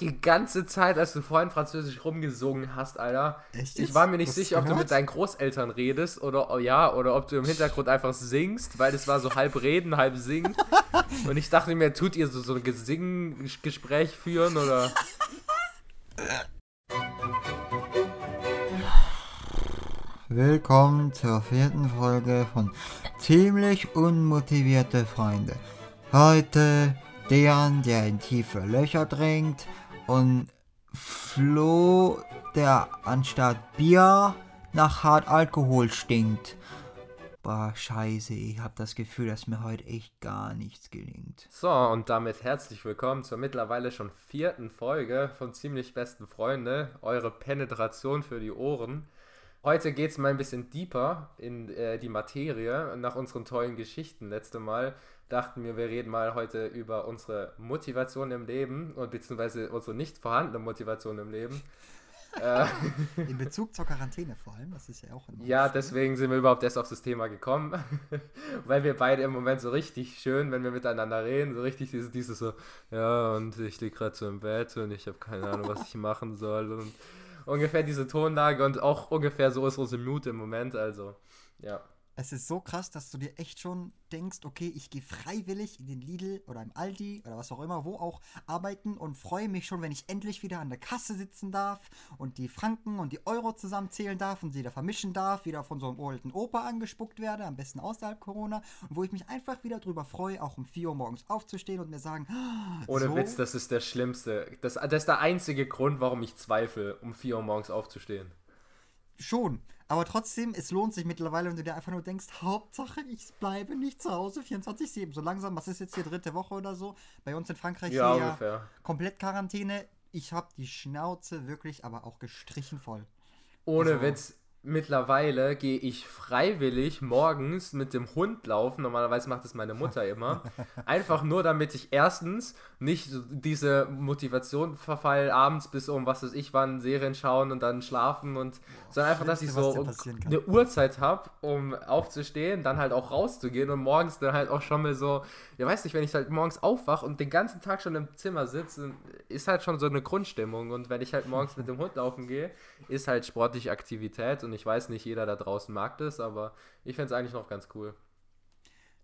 die ganze Zeit, als du vorhin Französisch rumgesungen hast, Alter. Echt Ich war mir nicht Hast sicher, ob du mit deinen Großeltern redest oder oh ja, oder ob du im Hintergrund einfach singst, weil das war so halb reden, halb singen. Und ich dachte mir, tut ihr so, so ein Gesing-Gespräch führen oder. Willkommen zur vierten Folge von Ziemlich unmotivierte Freunde. Heute Dejan, der in tiefe Löcher dringt und Flo, der anstatt Bier nach hart Alkohol stinkt. Boah, scheiße, ich hab das Gefühl, dass mir heute echt gar nichts gelingt. So, und damit herzlich willkommen zur mittlerweile schon vierten Folge von Ziemlich Besten Freunde, eure Penetration für die Ohren. Heute geht es mal ein bisschen deeper in äh, die Materie. Nach unseren tollen Geschichten letzte Mal dachten wir, wir reden mal heute über unsere Motivation im Leben und beziehungsweise unsere nicht vorhandene Motivation im Leben. äh, In Bezug zur Quarantäne vor allem, das ist ja auch ja, deswegen sind wir überhaupt erst auf das Thema gekommen, weil wir beide im Moment so richtig schön, wenn wir miteinander reden, so richtig dieses, dieses so, ja, und ich liege gerade so im Bett und ich habe keine Ahnung, was ich machen soll und ungefähr diese Tonlage und auch ungefähr so ist unsere Mute im Moment, also, ja. Es ist so krass, dass du dir echt schon denkst, okay, ich gehe freiwillig in den Lidl oder im Aldi oder was auch immer, wo auch arbeiten und freue mich schon, wenn ich endlich wieder an der Kasse sitzen darf und die Franken und die Euro zusammenzählen darf und sie da vermischen darf, wieder von so einem alten Opa angespuckt werde, am besten außerhalb Corona und wo ich mich einfach wieder drüber freue, auch um 4 Uhr morgens aufzustehen und mir sagen, "Ah, Ohne so, Witz, das ist der schlimmste, das, das ist der einzige Grund, warum ich zweifle, um 4 Uhr morgens aufzustehen. Schon. Aber trotzdem, es lohnt sich mittlerweile, wenn du dir einfach nur denkst, Hauptsache, ich bleibe nicht zu Hause 24-7. So langsam, was ist jetzt hier dritte Woche oder so? Bei uns in Frankreich Ja, ja komplett Quarantäne. Ich habe die Schnauze wirklich, aber auch gestrichen voll. Ohne Also- Witz, mittlerweile gehe ich freiwillig morgens mit dem Hund laufen. Normalerweise macht das meine Mutter immer. Einfach nur, damit ich erstens nicht diese Motivation verfall, abends bis um was weiß ich wann Serien schauen und dann schlafen und sondern einfach, dass ich so eine Uhrzeit habe, um aufzustehen, dann halt auch rauszugehen und morgens dann halt auch schon mal so, ja weiß nicht, wenn ich halt morgens aufwache und den ganzen Tag schon im Zimmer sitze, ist halt schon so eine Grundstimmung und wenn ich halt morgens mit dem Hund laufen gehe, ist halt sportliche Aktivität und ich weiß nicht, jeder da draußen mag das, aber ich finde es eigentlich noch ganz cool.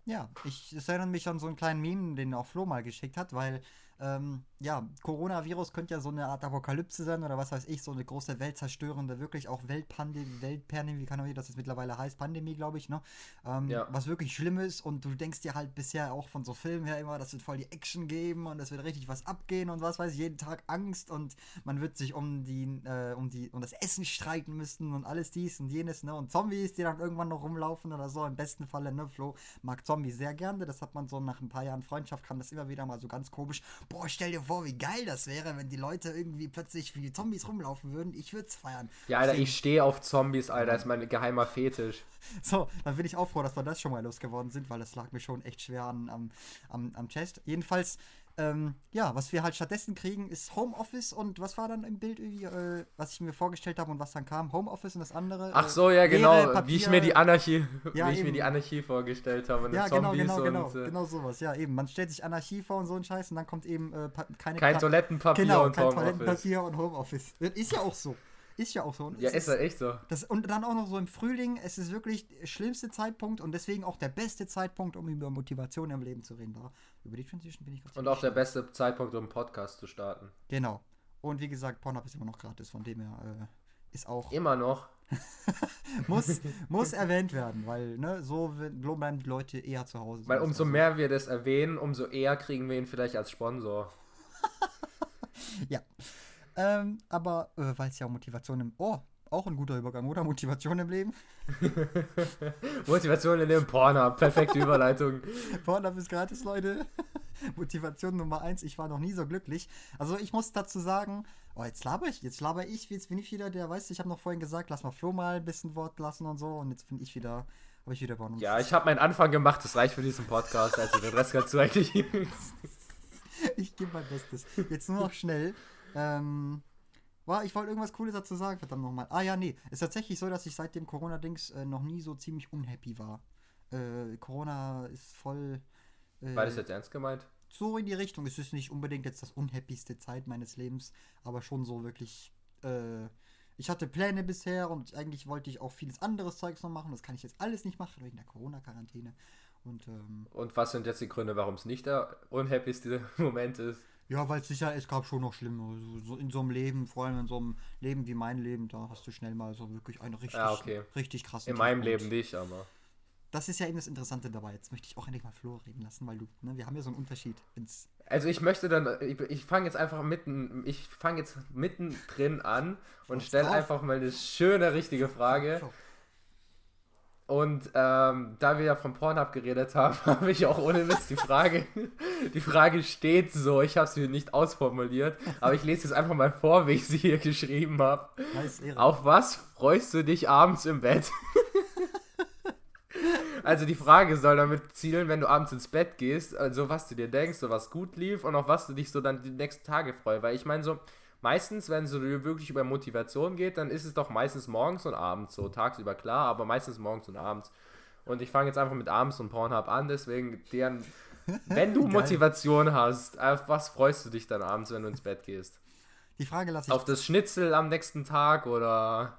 Ja, ich es erinnert mich an so einen kleinen Meme, den auch Flo mal geschickt hat, weil, ähm, ja, Coronavirus könnte ja so eine Art Apokalypse sein oder was weiß ich, so eine große weltzerstörende, wirklich auch Weltpandemie, Weltpandemie, wie kann auch das jetzt mittlerweile heißt, Pandemie, glaube ich, ne? Ähm, Ja. Was wirklich schlimm ist und du denkst dir halt bisher auch von so Filmen her immer, das wird voll die Action geben und es wird richtig was abgehen und was weiß ich, jeden Tag Angst und man wird sich um die, äh, um die, um das Essen streiten müssen und alles dies und jenes, ne? Und Zombies, die dann irgendwann noch rumlaufen oder so, im besten Falle, ne? Flo mag Zombies sehr gerne, das hat man so nach ein paar Jahren Freundschaft, kam das immer wieder mal so ganz komisch. Boah, stell dir vor, wie geil das wäre, wenn die Leute irgendwie plötzlich wie Zombies rumlaufen würden. Ich würde es feiern. Ja, Alter, Deswegen- ich stehe auf Zombies, Alter, ist mein geheimer Fetisch. so, dann bin ich auch froh, dass wir das schon mal losgeworden sind, weil das lag mir schon echt schwer an, am, am, am Chest. Jedenfalls, ähm, ja, was wir halt stattdessen kriegen, ist Homeoffice und was war dann im Bild irgendwie, äh, was ich mir vorgestellt habe und was dann kam? Homeoffice und das andere. Ach äh, so, ja, Leere, genau, wie ich Papier- mir die Anarchie, Ja, wie ich mir die Anarchie vorgestellt habe und Ja, genau, Zombies genau, genau, und äh, genau sowas. Ja, eben. Man stellt sich Anarchie vor und so ein Scheiß und dann kommt eben äh, keine kein Toilettenpapier Genau, und kein Homeoffice. Toilettenpapier und Homeoffice. Ist ja auch so. Ist ja auch so. Und Ja, ist ja echt so. Das, und dann auch noch so im Frühling, es ist wirklich der schlimmste Zeitpunkt und deswegen auch der beste Zeitpunkt, um über Motivation im Leben zu reden. Da, über die Transition bin ich gerade Und auch der beste Zeitpunkt, um einen Podcast zu starten. Genau. Und wie gesagt, Pornhub ist immer noch gratis, von dem her äh, ist auch. Immer noch. muss, muss erwähnt werden, weil, ne, so bleiben die Leute eher zu Hause. Weil umso also- mehr wir das erwähnen, umso eher kriegen wir ihn vielleicht als Sponsor. Ja. Ähm, aber, äh, weil es ja um Motivation im. Oh, auch ein guter Übergang, oder? Motivation im Leben. Motivation in dem Porno. Perfekte Überleitung. Pornhub ist gratis, Leute. Motivation Nummer eins, ich war noch nie so glücklich. Also ich muss dazu sagen, oh, jetzt laber ich, jetzt laber ich, jetzt bin ich wieder der, weißt du, ich habe noch vorhin gesagt, lass mal Flo mal ein bisschen Wort lassen und so und jetzt bin ich wieder, habe ich wieder Porno. Ja, ich habe meinen Anfang gemacht. Das reicht für diesen Podcast. Also den Rest kannst du eigentlich. ich gebe mein Bestes. Jetzt nur noch schnell. Ähm, war, ich wollte irgendwas Cooles dazu sagen, verdammt nochmal. Ah ja, nee, ist tatsächlich so, dass ich seit dem Corona-Dings äh, noch nie so ziemlich unhappy war. Äh, Corona ist voll. Äh, War das jetzt ernst gemeint? so in die Richtung. Es ist nicht unbedingt jetzt das unhappyste Zeit meines Lebens, aber schon so wirklich. Äh, ich hatte Pläne bisher und eigentlich wollte ich auch vieles anderes Zeugs noch machen. Das kann ich jetzt alles nicht machen wegen der Corona-Quarantäne. Und, ähm, und was sind jetzt die Gründe, warum es nicht der unhappyste Moment ist? Ja, weil es sicher, es gab schon noch schlimme. So, in so einem Leben, vor allem in so einem Leben wie mein Leben, da hast du schnell mal so wirklich eine richtig, ja, okay. richtig krasse. In meinem Leben nicht, aber das ist ja eben das Interessante dabei. Jetzt möchte ich auch endlich mal Flo reden lassen, weil du, ne, wir haben ja so einen Unterschied. Also ich möchte dann, ich, ich fange jetzt einfach mitten, ich fange jetzt mittendrin an und stelle einfach mal eine schöne, richtige Frage. Und ähm, da wir ja vom Pornhub geredet haben, habe ich auch ohne Mist die Frage, die Frage steht so, ich habe sie nicht ausformuliert, aber ich lese jetzt einfach mal vor, wie ich sie hier geschrieben habe. Auf was freust du dich abends im Bett? Also die Frage soll damit zielen, wenn du abends ins Bett gehst, also was du dir denkst, so was gut lief und auf was du dich so dann die nächsten Tage freust. Weil ich meine so, meistens, wenn es wirklich über Motivation geht, dann ist es doch meistens morgens und abends so. Tagsüber klar, aber meistens morgens und abends. Und ich fange jetzt einfach mit abends und Pornhub an, deswegen deren, wenn du Motivation hast, auf was freust du dich dann abends, wenn du ins Bett gehst? Die Frage lasse ich. Auf das Schnitzel am nächsten Tag oder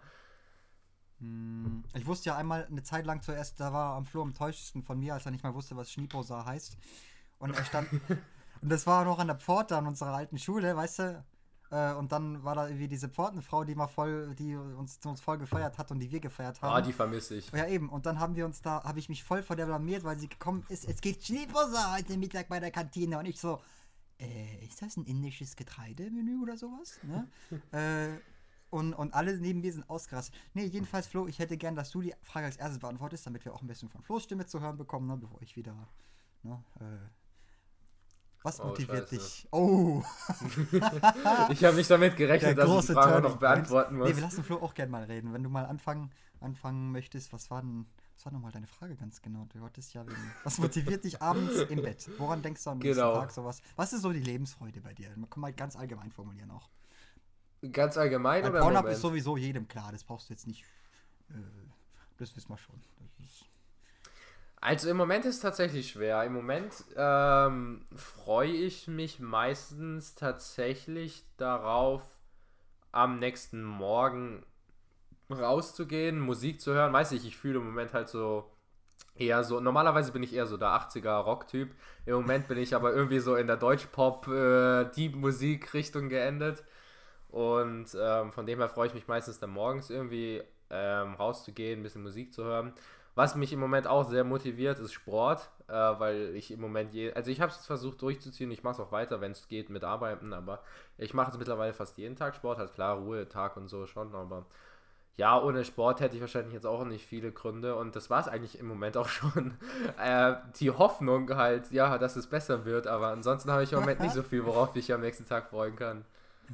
hm, ich wusste ja einmal eine Zeit lang zuerst, da war am Flur am täuschendsten von mir, als er nicht mal wusste, was Schnieposa heißt. Und er stand. und das war noch an der Pforte an unserer alten Schule, weißt du? Äh, und dann war da irgendwie diese Pfortenfrau, die mal voll, die uns, uns voll gefeiert hat und die wir gefeiert haben. Ah, die vermisse ich. Ja, eben. Und dann haben wir uns da, habe ich mich voll vor der blamiert, weil sie gekommen ist, es gibt Schnieposa heute Mittag bei der Kantine. Und ich so, äh, ist das ein indisches Getreidemenü oder sowas? Ne? äh, und, und alle neben mir sind ausgerastet. Nee, jedenfalls, Flo, ich hätte gern, dass du die Frage als erstes beantwortest, damit wir auch ein bisschen von Flo's Stimme zu hören bekommen, ne, bevor ich wieder. Ne, äh, was oh, motiviert Scheiße. dich? Oh! ich habe nicht damit gerechnet, dass ich die Frage noch beantworten muss. Nee, wir lassen Flo auch gerne mal reden. Wenn du mal anfangen, anfangen möchtest, was war denn. Was war nochmal deine Frage ganz genau? Du wolltest ja wegen. Was motiviert dich abends im Bett? Woran denkst du am nächsten genau. Tag sowas? Was ist so die Lebensfreude bei dir? Man kann mal ganz allgemein formulieren auch. Ganz allgemein Bei oder Pornhub ist sowieso jedem klar, das brauchst du jetzt nicht. Äh, das wissen wir schon. Also im Moment ist es tatsächlich schwer. Im Moment ähm, freue ich mich meistens tatsächlich darauf, am nächsten Morgen rauszugehen, Musik zu hören. Weiß ich, ich fühle im Moment halt so eher so. Normalerweise bin ich eher so der 80er Rock-Typ. Im Moment bin ich aber irgendwie so in der Deutsch-Pop-Deep-Musik-Richtung äh, geendet. Und ähm, von dem her freue ich mich meistens dann morgens irgendwie ähm, rauszugehen, ein bisschen Musik zu hören. Was mich im Moment auch sehr motiviert, ist Sport, äh, weil ich im Moment, je, also ich habe es versucht durchzuziehen, ich mache es auch weiter, wenn es geht, mit Arbeiten, aber ich mache es mittlerweile fast jeden Tag Sport, halt klar, Ruhetag und so schon, aber ja, ohne Sport hätte ich wahrscheinlich jetzt auch nicht viele Gründe und das war es eigentlich im Moment auch schon. Äh, die Hoffnung halt, ja, dass es besser wird, aber ansonsten habe ich im Moment nicht so viel, worauf ich am nächsten Tag freuen kann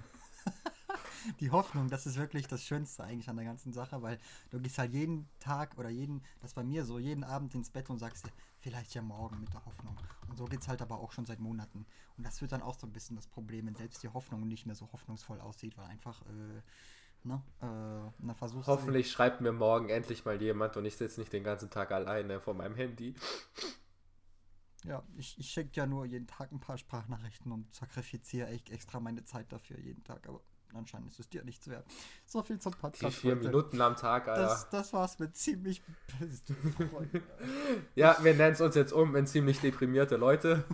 die Hoffnung, das ist wirklich das Schönste eigentlich an der ganzen Sache, weil du gehst halt jeden Tag oder jeden, das bei mir so, jeden Abend ins Bett und sagst dir, vielleicht ja morgen mit der Hoffnung. Und so geht es halt aber auch schon seit Monaten. Und das wird dann auch so ein bisschen das Problem, wenn selbst die Hoffnung nicht mehr so hoffnungsvoll aussieht, weil einfach, äh, Ne? Äh, na, Hoffentlich schreibt mir morgen endlich mal jemand und ich sitze nicht den ganzen Tag alleine vor meinem Handy. Ja, ich, ich schicke ja nur jeden Tag ein paar Sprachnachrichten und sakrifiziere echt extra meine Zeit dafür jeden Tag. Aber anscheinend ist es dir nichts wert. So viel zum Podcast. Die vier heute. Minuten am Tag, Alter. Das, das war's mit ziemlich Ja, wir nennen es uns jetzt um in ziemlich deprimierte Leute.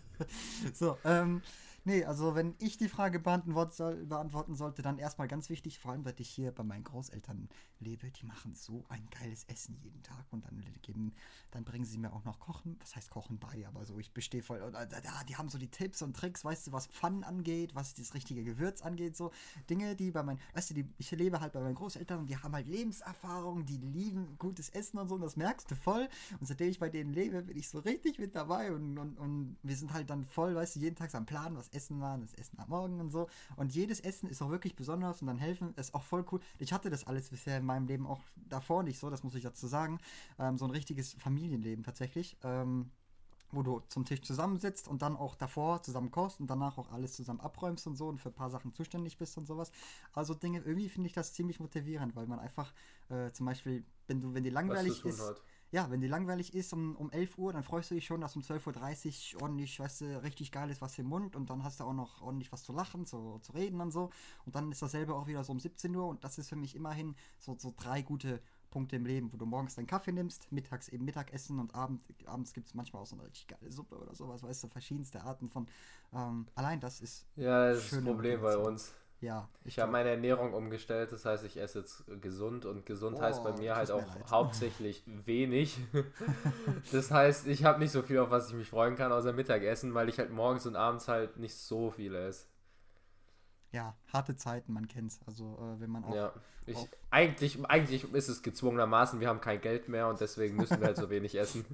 so, ähm, Nee, also wenn ich die Frage beantworten, sollte, dann erstmal ganz wichtig, vor allem, weil ich hier bei meinen Großeltern lebe, die machen so ein geiles Essen jeden Tag und dann geben, dann bringen sie mir auch noch Kochen, was heißt Kochen bei, aber so, ich bestehe voll, ja, die haben so die Tipps und Tricks, weißt du, was Pfannen angeht, was das richtige Gewürz angeht, so Dinge, die bei meinen, weißt du, die, ich lebe halt bei meinen Großeltern und die haben halt Lebenserfahrung, die lieben gutes Essen und so und das merkst du voll. Und seitdem ich bei denen lebe, bin ich so richtig mit dabei und, und, und wir sind halt dann voll, weißt du, jeden Tag am Plan, was Essen war, das Essen am Morgen und so. Und jedes Essen ist auch wirklich besonders und dann helfen ist auch voll cool. Ich hatte das alles bisher in meinem Leben auch davor nicht so, das muss ich dazu sagen. Ähm, so ein richtiges Familienleben tatsächlich. Ähm, wo du zum Tisch zusammensitzt und dann auch davor zusammen kochst und danach auch alles zusammen abräumst und so und für ein paar Sachen zuständig bist und sowas. Also Dinge, irgendwie finde ich das ziemlich motivierend, weil man einfach äh, zum Beispiel, wenn du, wenn dir langweilig ist, hat. Ja, wenn dir langweilig ist um, um 11 Uhr, dann freust du dich schon, dass um 12.30 Uhr ordentlich, weißt du, richtig geil ist was im Mund und dann hast du auch noch ordentlich was zu lachen, zu, zu reden und so. Und dann ist dasselbe auch wieder so um 17 Uhr und das ist für mich immerhin so, so drei gute Punkte im Leben, wo du morgens deinen Kaffee nimmst, mittags eben Mittagessen und abend, abends gibt es manchmal auch so eine richtig geile Suppe oder sowas, weißt du, verschiedenste Arten von. Ähm, allein das ist. Ja, das ist das Problem bei uns. Ja. Ich habe meine Ernährung umgestellt, das heißt, ich esse jetzt gesund und gesund oh, heißt bei mir halt auch mir hauptsächlich wenig. das heißt, ich habe nicht so viel, auf was ich mich freuen kann, außer Mittagessen, weil ich halt morgens und abends halt nicht so viel esse. Ja, harte Zeiten, man kennt's. Also, äh, wenn man auch. Ja, ich, eigentlich, eigentlich ist es gezwungenermaßen, wir haben kein Geld mehr und deswegen müssen wir halt so wenig essen.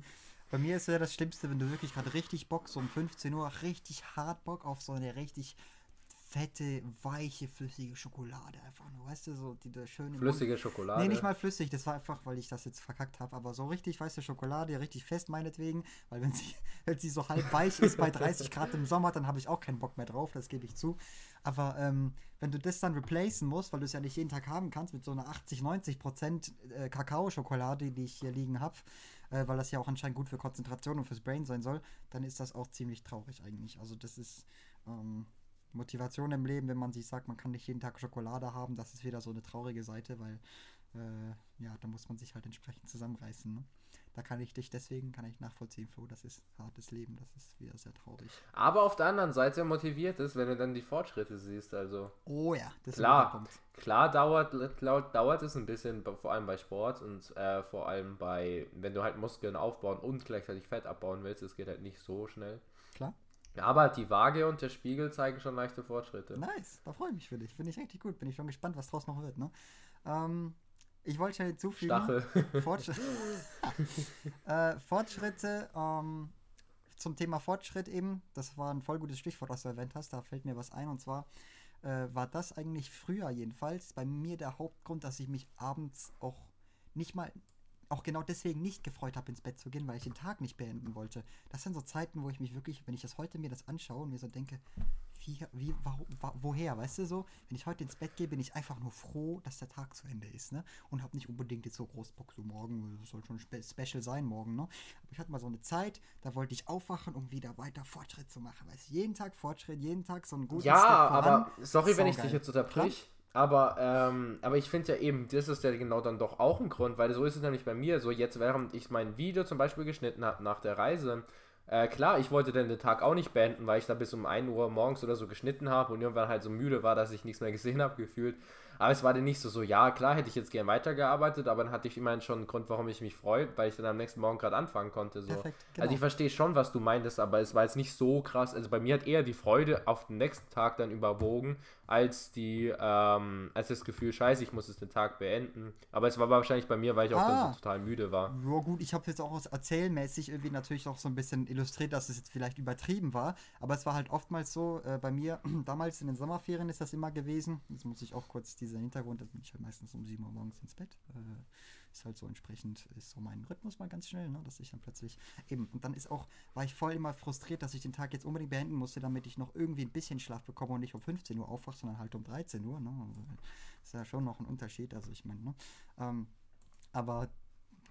Bei mir ist ja das Schlimmste, wenn du wirklich gerade richtig Bock, so um 15 Uhr, richtig hart Bock auf so eine richtig fette, weiche, flüssige Schokolade einfach nur, weißt du, so die da schöne flüssige Schokolade. Nee, nicht mal flüssig, das war einfach, weil ich das jetzt verkackt habe, aber so richtig weiße Schokolade, richtig fest meinetwegen, weil wenn sie, wenn sie so halb weich ist bei 30 Grad im Sommer, dann habe ich auch keinen Bock mehr drauf, das gebe ich zu. Aber ähm, wenn du das dann replacen musst, weil du es ja nicht jeden Tag haben kannst mit so einer 80, 90 Prozent äh, Kakao-Schokolade, die ich hier liegen habe, äh, weil das ja auch anscheinend gut für Konzentration und fürs Brain sein soll, dann ist das auch ziemlich traurig eigentlich. Also das ist ähm, Motivation im Leben, wenn man sich sagt, man kann nicht jeden Tag Schokolade haben, das ist wieder so eine traurige Seite, weil äh, ja, da muss man sich halt entsprechend zusammenreißen. Ne? Da kann ich dich deswegen, kann ich nachvollziehen, Flo, das ist hartes Leben, das ist wieder sehr traurig. Aber auf der anderen Seite motiviert es, wenn du dann die Fortschritte siehst, also. Oh ja, das klar, ist Klar dauert, dauert, dauert es ein bisschen, vor allem bei Sport und äh, vor allem bei, wenn du halt Muskeln aufbauen und gleichzeitig Fett abbauen willst, es geht halt nicht so schnell. Aber die Waage und der Spiegel zeigen schon leichte Fortschritte. Nice, da freue ich mich für dich. Finde ich richtig gut. Bin ich schon gespannt, was draus noch wird. Ne? Ähm, ich wollte ja hinzufügen. Stachel. Fortschritt, äh, Fortschritte ähm, zum Thema Fortschritt eben. Das war ein voll gutes Stichwort, was du erwähnt hast. Da fällt mir was ein. Und zwar äh, war das eigentlich früher jedenfalls bei mir der Hauptgrund, dass ich mich abends auch nicht mal auch genau deswegen nicht gefreut habe, ins Bett zu gehen, weil ich den Tag nicht beenden wollte. Das sind so Zeiten, wo ich mich wirklich, wenn ich das heute mir das anschaue und mir so denke, wie, wie warum, woher, weißt du so? Wenn ich heute ins Bett gehe, bin ich einfach nur froh, dass der Tag zu Ende ist, ne? Und habe nicht unbedingt jetzt so groß Bock, so morgen, das soll schon spe special sein morgen, ne? Aber ich hatte mal so eine Zeit, da wollte ich aufwachen, um wieder weiter Fortschritt zu machen, weißt du? Jeden Tag Fortschritt, jeden Tag so ein gutes Ja, aber sorry, wenn ich dich jetzt unterbrich. Aber, ähm, aber ich finde ja eben, das ist ja genau dann doch auch ein Grund, weil so ist es nämlich bei mir. So jetzt, während ich mein Video zum Beispiel geschnitten habe nach der Reise, äh, klar, ich wollte dann den Tag auch nicht beenden, weil ich da bis um 1 Uhr morgens oder so geschnitten habe und irgendwann halt so müde war, dass ich nichts mehr gesehen habe, gefühlt. Aber es war dann nicht so, so, ja, klar, hätte ich jetzt gern weitergearbeitet, aber dann hatte ich immerhin schon einen Grund, warum ich mich freue, weil ich dann am nächsten Morgen gerade anfangen konnte. So. Perfekt, genau. Also ich verstehe schon, was du meintest, aber es war jetzt nicht so krass. Also bei mir hat eher die Freude auf den nächsten Tag dann überwogen, als die, ähm, als das Gefühl, scheiße, ich muss es den Tag beenden. Aber es war wahrscheinlich bei mir, weil ich auch ah. dann so total müde war. Ja gut, ich habe jetzt auch erzählmäßig irgendwie natürlich auch so ein bisschen illustriert, dass es jetzt vielleicht übertrieben war. Aber es war halt oftmals so, äh, bei mir, damals in den Sommerferien ist das immer gewesen. Jetzt muss ich auch kurz dieser Hintergrund, da bin ich halt meistens um 7 Uhr morgens ins Bett. Äh, ist halt so entsprechend, ist so mein Rhythmus mal ganz schnell, ne, dass ich dann plötzlich eben, und dann ist auch, war ich voll immer frustriert, dass ich den Tag jetzt unbedingt beenden musste, damit ich noch irgendwie ein bisschen Schlaf bekomme und nicht um 15 Uhr aufwache, sondern halt um 13 Uhr, ne, also, ist ja schon noch ein Unterschied, also ich meine, ne, ähm, aber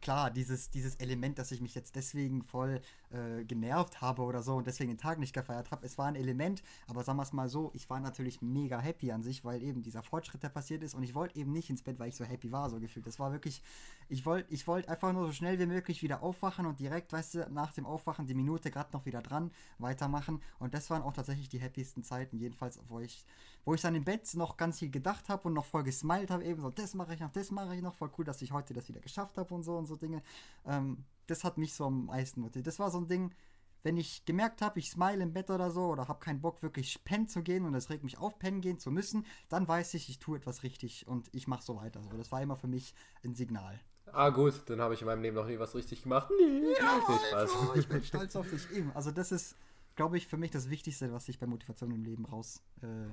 klar, dieses, dieses Element, dass ich mich jetzt deswegen voll äh, genervt habe oder so und deswegen den Tag nicht gefeiert habe, es war ein Element, aber sagen wir es mal so, ich war natürlich mega happy an sich, weil eben dieser Fortschritt, der passiert ist und ich wollte eben nicht ins Bett, weil ich so happy war, so gefühlt. Das war wirklich, ich wollte ich wollt einfach nur so schnell wie möglich wieder aufwachen und direkt, weißt du, nach dem Aufwachen die Minute gerade noch wieder dran, weitermachen und das waren auch tatsächlich die happiesten Zeiten, jedenfalls, wo ich, wo ich dann im Bett noch ganz viel gedacht habe und noch voll gesmiled habe, eben so, das mache ich noch, das mache ich noch, voll cool, dass ich heute das wieder geschafft habe und so und so Dinge. Ähm, das hat mich so am meisten motiviert. Das war so ein Ding, wenn ich gemerkt habe, ich smile im Bett oder so oder habe keinen Bock wirklich pennen zu gehen und es regt mich auf, pennen gehen zu müssen, dann weiß ich, ich tue etwas richtig und ich mache so weiter. So, das war immer für mich ein Signal. Ah gut, dann habe ich in meinem Leben noch nie was richtig gemacht. Nee, ja, nicht Spaß. ich bin stolz auf dich eben. Also das ist, glaube ich, für mich das Wichtigste, was ich bei Motivation im Leben raus äh,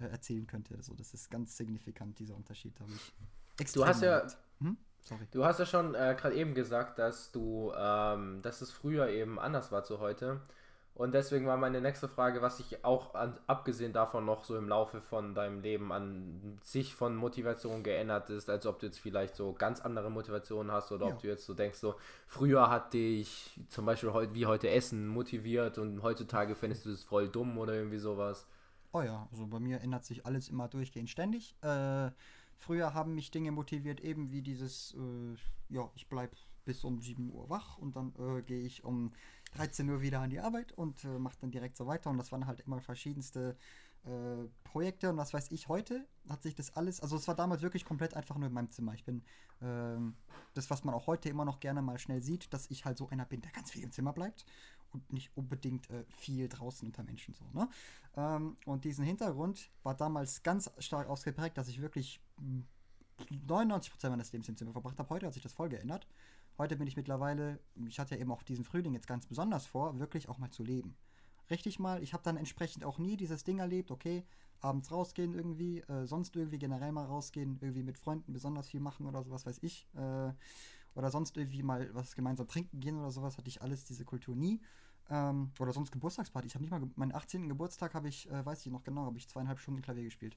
äh erzählen könnte. Also das ist ganz signifikant, dieser Unterschied habe ich. Du hast ja, hm? Sorry. Du hast ja schon äh, gerade eben gesagt, dass du, ähm, dass es früher eben anders war zu heute. Und deswegen war meine nächste Frage, was sich auch an, abgesehen davon noch so im Laufe von deinem Leben an sich von Motivation geändert ist, als ob du jetzt vielleicht so ganz andere Motivationen hast oder ja. ob du jetzt so denkst, so früher hat dich zum Beispiel heute wie heute Essen motiviert und heutzutage findest du das voll dumm oder irgendwie sowas. Oh ja, also bei mir ändert sich alles immer durchgehend ständig. Äh, früher haben mich Dinge motiviert, eben wie dieses, äh, ja, ich bleib bis um 7 Uhr wach und dann äh, gehe ich um 13 Uhr wieder an die Arbeit und äh, mache dann direkt so weiter. Und das waren halt immer verschiedenste äh, Projekte und was weiß ich. Heute hat sich das alles, also es war damals wirklich komplett einfach nur in meinem Zimmer. Ich bin ähm, das, was man auch heute immer noch gerne mal schnell sieht, dass ich halt so einer bin, der ganz viel im Zimmer bleibt und nicht unbedingt äh, viel draußen unter Menschen so. Ne? Ähm, und diesen Hintergrund war damals ganz stark ausgeprägt, dass ich wirklich 99% hm, meines Lebens im Zimmer verbracht habe. Heute hat sich das voll geändert. Heute bin ich mittlerweile, ich hatte ja eben auch diesen Frühling jetzt ganz besonders vor, wirklich auch mal zu leben. Richtig mal, ich habe dann entsprechend auch nie dieses Ding erlebt, okay, abends rausgehen irgendwie, äh, sonst irgendwie generell mal rausgehen, irgendwie mit Freunden besonders viel machen oder sowas weiß ich. Äh, oder sonst irgendwie mal was gemeinsam trinken gehen oder sowas, hatte ich alles, diese Kultur nie. Ähm, oder sonst Geburtstagsparty. Ich habe nicht mal, meinen 18. Geburtstag habe ich, äh, weiß ich noch genau, habe ich zweieinhalb Stunden Klavier gespielt.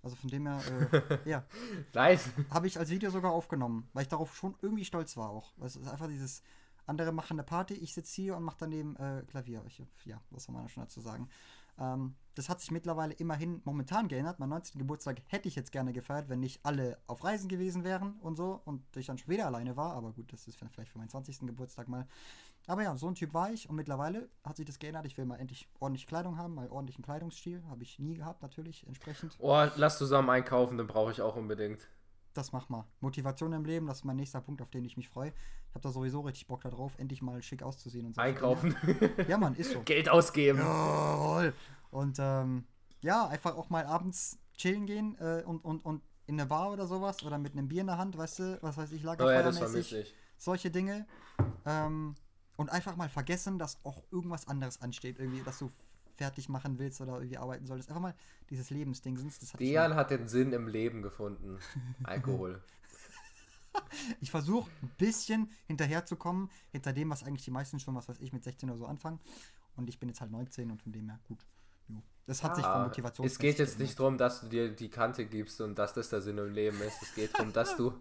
Also von dem her, äh, ja. nice. Habe ich als Video sogar aufgenommen, weil ich darauf schon irgendwie stolz war auch. Es ist einfach dieses, andere machen eine Party, ich sitze hier und mache daneben äh, Klavier. Ich, ja, was soll man schon dazu sagen? Ähm, das hat sich mittlerweile immerhin momentan geändert. Mein 19. Geburtstag hätte ich jetzt gerne gefeiert, wenn nicht alle auf Reisen gewesen wären und so und ich dann schon wieder alleine war. Aber gut, das ist vielleicht für meinen 20. Geburtstag mal. Aber ja, so ein Typ war ich und mittlerweile hat sich das geändert. Ich will mal endlich ordentlich Kleidung haben, mal ordentlichen Kleidungsstil. Habe ich nie gehabt, natürlich, entsprechend. Oh, lass zusammen einkaufen, den brauche ich auch unbedingt. Das mach mal. Motivation im Leben, das ist mein nächster Punkt, auf den ich mich freue. Ich habe da sowieso richtig Bock darauf, endlich mal schick auszusehen und so. Einkaufen. Ja, Mann, ist so. Geld ausgeben. Jawohl. Und ähm, ja, einfach auch mal abends chillen gehen äh, und, und, und in eine Bar oder sowas oder mit einem Bier in der Hand, weißt du, was weiß ich, Lagerfeuermäßig. Oh ja, solche Dinge. Ähm, und einfach mal vergessen, dass auch irgendwas anderes ansteht, irgendwie, dass du fertig machen willst oder irgendwie arbeiten solltest. Einfach mal dieses Lebensding. Hat Dejan hat den Sinn im Leben gefunden. Alkohol. ich versuche ein bisschen hinterherzukommen, hinter dem, was eigentlich die meisten schon, was weiß ich, mit 16 oder so anfangen. Und ich bin jetzt halt 19 und von dem her gut. Das hat ah, sich von Motivation. Es geht jetzt nicht darum, dass du dir die Kante gibst und dass das der Sinn im Leben ist. Es geht darum, dass du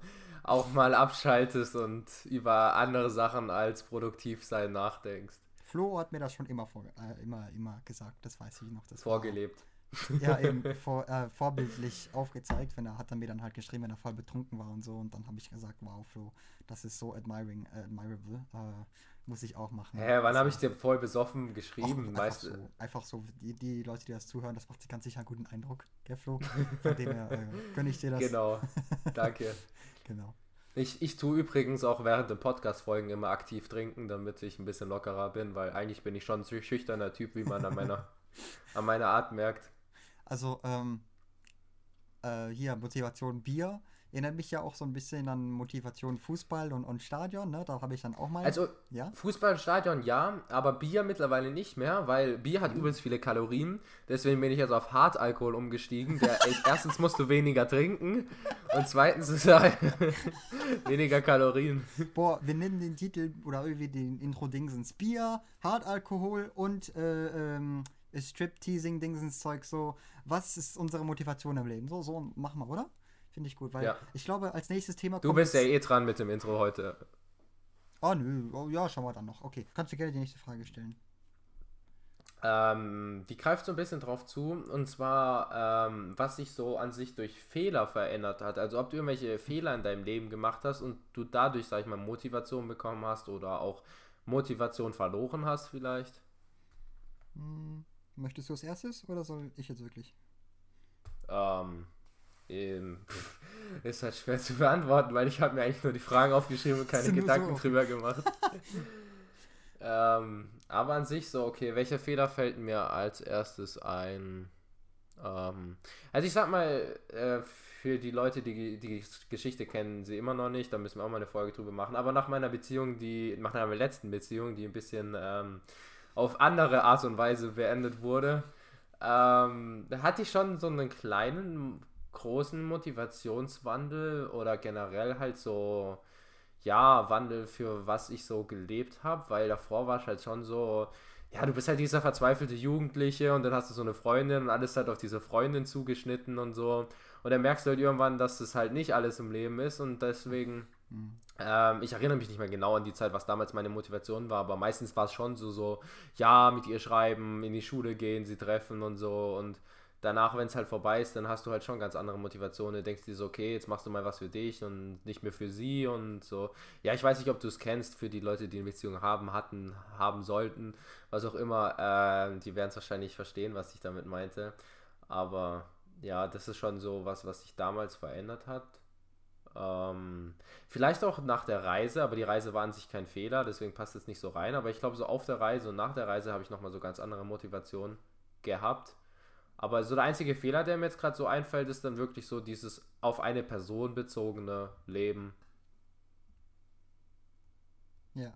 auch mal abschaltest und über andere Sachen als produktiv sein nachdenkst. Flo hat mir das schon immer, vor, äh, immer, immer gesagt, das weiß ich noch. Das Vorgelebt. War, ja, eben vor, äh, vorbildlich aufgezeigt, wenn er hat er mir dann halt geschrieben, wenn er voll betrunken war und so. Und dann habe ich gesagt, wow, Flo, das ist so admiring, äh, admirable. Äh, muss ich auch machen. Hä, wann habe ich dir voll besoffen geschrieben? Och, einfach, so, einfach so, die, die Leute, die das zuhören, das macht ganz sicher einen guten Eindruck, gell, Flo? Von dem her äh, gönne ich dir das. Genau, danke. genau. Ich, ich tue übrigens auch während den Podcast-Folgen immer aktiv trinken, damit ich ein bisschen lockerer bin, weil eigentlich bin ich schon ein schüchterner Typ, wie man an meiner, an meiner Art merkt. Also, ähm, äh, hier, Motivation Bier erinnert mich ja auch so ein bisschen an Motivation Fußball und, und Stadion, ne? Da habe ich dann auch mal. Also ja? Fußball und Stadion ja, aber Bier mittlerweile nicht mehr, weil Bier hat mhm. übelst viele Kalorien. Deswegen bin ich jetzt auf Hartalkohol umgestiegen. Der, erstens musst du weniger trinken und zweitens ist er weniger Kalorien. Boah, wir nennen den Titel oder irgendwie den Intro-Dingsens Bier, Hartalkohol und äh, ähm, Strip-Teasing-Dingsens-Zeug so. Was ist unsere Motivation im Leben? So, so machen wir, oder? Finde ich gut, weil ja. ich glaube, als nächstes Thema Du bist ja eh dran mit dem Intro heute. Oh, nö. Oh, ja, schauen wir dann noch. Okay, kannst du gerne die nächste Frage stellen. Ähm, die greift so ein bisschen drauf zu, und zwar, ähm, was sich so an sich durch Fehler verändert hat. Also, ob du irgendwelche Fehler in deinem Leben gemacht hast und du dadurch, sag ich mal, Motivation bekommen hast oder auch Motivation verloren hast, vielleicht. Hm, möchtest du als erstes oder soll ich jetzt wirklich? Ähm, ähm, ist halt schwer zu beantworten, weil ich habe mir eigentlich nur die Fragen aufgeschrieben und keine Gedanken so. drüber gemacht. ähm, aber an sich so, okay, welcher Fehler fällt mir als erstes ein? Ähm, also ich sag mal, äh, für die Leute, die die Geschichte kennen, sie immer noch nicht, da müssen wir auch mal eine Folge drüber machen. Aber nach meiner Beziehung, die, nach meiner letzten Beziehung, die ein bisschen ähm, auf andere Art und Weise beendet wurde, ähm, hatte ich schon so einen kleinen großen Motivationswandel oder generell halt so, ja, Wandel für was ich so gelebt habe, weil davor war es halt schon so, ja, du bist halt dieser verzweifelte Jugendliche und dann hast du so eine Freundin und alles halt auf diese Freundin zugeschnitten und so. Und dann merkst du halt irgendwann, dass das halt nicht alles im Leben ist und deswegen. Mhm. Ähm, ich erinnere mich nicht mehr genau an die Zeit, was damals meine Motivation war, aber meistens war es schon so, so, ja, mit ihr schreiben, in die Schule gehen, sie treffen und so und danach, wenn es halt vorbei ist, dann hast du halt schon ganz andere Motivationen. Du denkst dir so, okay, jetzt machst du mal was für dich und nicht mehr für sie und so. Ja, ich weiß nicht, ob du es kennst, für die Leute, die eine Beziehung haben, hatten, haben sollten, was auch immer. Äh, die werden es wahrscheinlich verstehen, was ich damit meinte. Aber ja, das ist schon so was, was sich damals verändert hat. Ähm, vielleicht auch nach der Reise, aber die Reise war an sich kein Fehler, deswegen passt es nicht so rein. Aber ich glaube, so auf der Reise und nach der Reise habe ich nochmal so ganz andere Motivationen gehabt aber so der einzige Fehler, der mir jetzt gerade so einfällt, ist dann wirklich so dieses auf eine Person bezogene Leben. Ja.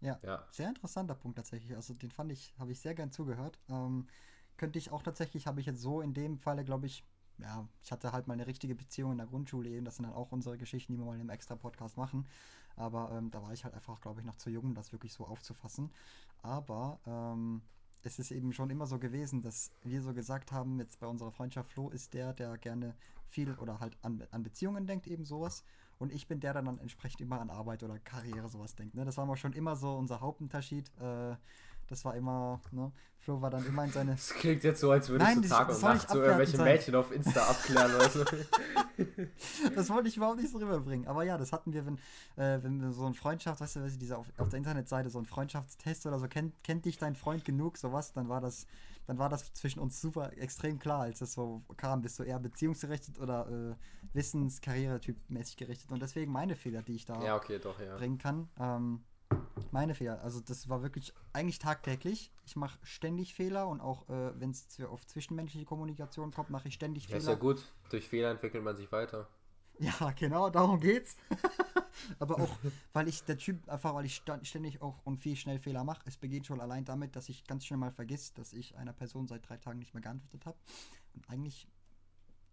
Ja, ja. sehr interessanter Punkt tatsächlich. Also den fand ich, habe ich sehr gern zugehört. Ähm, könnte ich auch tatsächlich, habe ich jetzt so in dem Falle, glaube ich, ja, ich hatte halt mal eine richtige Beziehung in der Grundschule eben. Das sind dann auch unsere Geschichten, die wir mal im extra Podcast machen. Aber ähm, da war ich halt einfach, glaube ich, noch zu jung, um das wirklich so aufzufassen. Aber ähm, es ist eben schon immer so gewesen, dass wir so gesagt haben, jetzt bei unserer Freundschaft Flo ist der, der gerne viel oder halt an, an Beziehungen denkt, eben sowas. Und ich bin der, der dann entsprechend immer an Arbeit oder Karriere sowas denkt. Ne? Das war mal schon immer so unser Hauptunterschied. Äh, das war immer, ne? Flo war dann immer in seine. Das klingt jetzt so, als würdest Nein, du Tag und Nacht so irgendwelche sein. Mädchen auf Insta abklären oder so. das wollte ich überhaupt nicht so rüberbringen. Aber ja, das hatten wir, wenn, äh, wenn wir so ein Freundschaft, weißt du, diese auf, auf der Internetseite so ein Freundschaftstest oder so, kennt, kennt dich dein Freund genug, sowas, dann war das, dann war das zwischen uns super extrem klar, als das so kam, bist du eher beziehungsgerichtet oder äh, Wissens-, Karrieretyp-mäßig gerichtet. Und deswegen meine Fehler, die ich da ja, okay, doch, ja. bringen kann. Ähm, meine Fehler. Also das war wirklich eigentlich tagtäglich. Ich mache ständig Fehler und auch äh, wenn es auf zwischenmenschliche Kommunikation kommt, mache ich ständig Fehler. Ja, ist ja gut. Durch Fehler entwickelt man sich weiter. Ja, genau, darum geht's. Aber auch, weil ich der Typ, einfach weil ich ständig auch und viel schnell Fehler mache. Es beginnt schon allein damit, dass ich ganz schnell mal vergiss, dass ich einer Person seit drei Tagen nicht mehr geantwortet habe. Und eigentlich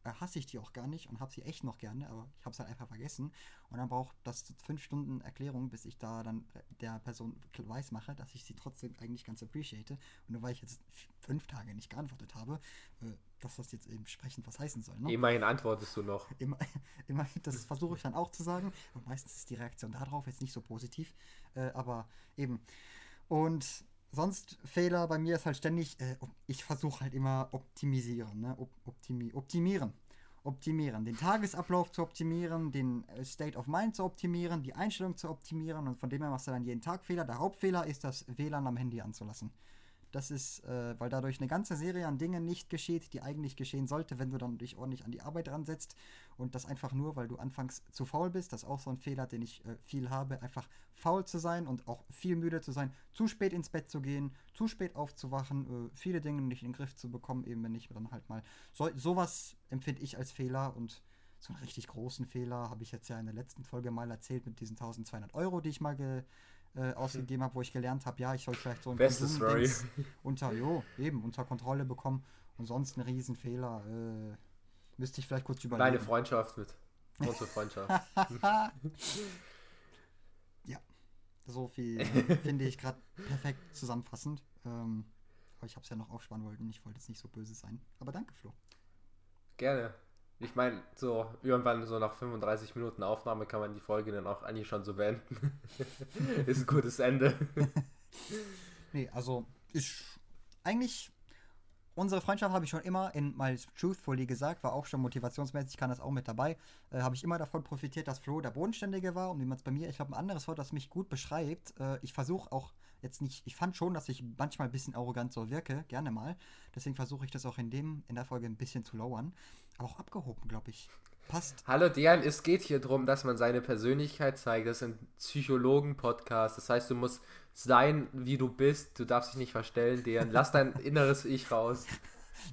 hasse ich die auch gar nicht und habe sie echt noch gerne, aber ich habe es halt einfach vergessen. Und dann braucht das fünf Stunden Erklärung, bis ich da dann äh, der Person weiß mache, dass ich sie trotzdem eigentlich ganz appreciate. Und nur weil ich jetzt fünf Tage nicht geantwortet habe, äh, dass das jetzt eben sprechend was heißen soll. Ne? Immerhin antwortest du noch. Immer, immerhin, das versuche ich dann auch zu sagen. Und meistens ist die Reaktion darauf jetzt nicht so positiv. Äh, aber eben. Und sonst Fehler bei mir ist halt ständig, äh, ich versuche halt immer optimisieren, ne? Optimi optimieren. Optimieren, den Tagesablauf zu optimieren, den äh, State of Mind zu optimieren, die Einstellung zu optimieren und von dem her machst du dann jeden Tag Fehler. Der Hauptfehler ist, das WLAN am Handy anzulassen. Das ist, äh, weil dadurch eine ganze Serie an Dingen nicht geschieht, die eigentlich geschehen sollte, wenn du dann dich ordentlich an die Arbeit ransetzt. Und das einfach nur, weil du anfangs zu faul bist. Das ist auch so ein Fehler, den ich äh, viel habe. Einfach faul zu sein und auch viel müde zu sein. Zu spät ins Bett zu gehen, zu spät aufzuwachen, äh, viele Dinge nicht in den Griff zu bekommen, eben wenn ich dann halt mal. So, sowas empfinde ich als Fehler und so einen richtig großen Fehler habe ich jetzt ja in der letzten Folge mal erzählt mit diesen 1200 Euro, die ich mal ge äh, ausgegeben habe, wo ich gelernt habe, ja, ich soll vielleicht so ein Story. unter, jo, eben, unter Kontrolle bekommen. Und sonst ein Riesenfehler. Äh, müsste ich vielleicht kurz überlegen. Deine Freundschaft mit. Unsere Freundschaft. ja. So viel finde ich gerade perfekt zusammenfassend. Ähm, aber ich habe es ja noch aufsparen wollen ich wollte jetzt nicht so böse sein. Aber danke, Flo. Gerne. Ich meine, so irgendwann so nach 35 Minuten Aufnahme kann man die Folge dann auch eigentlich schon so beenden. ist ein gutes Ende. nee, also ist eigentlich unsere Freundschaft habe ich schon immer in mal Truthfully gesagt, war auch schon motivationsmäßig, kann das auch mit dabei. Äh, habe ich immer davon profitiert, dass Flo der Bodenständige war und wie man es bei mir, ich glaube, ein anderes Wort, das mich gut beschreibt. Äh, ich versuche auch jetzt nicht, ich fand schon, dass ich manchmal ein bisschen arrogant so wirke, gerne mal. Deswegen versuche ich das auch in dem, in der Folge ein bisschen zu lowern auch abgehoben, glaube ich. Passt. Hallo Dian, es geht hier darum, dass man seine Persönlichkeit zeigt. Das ist ein Psychologen-Podcast. Das heißt, du musst sein, wie du bist. Du darfst dich nicht verstellen, Dian. Lass dein inneres Ich raus.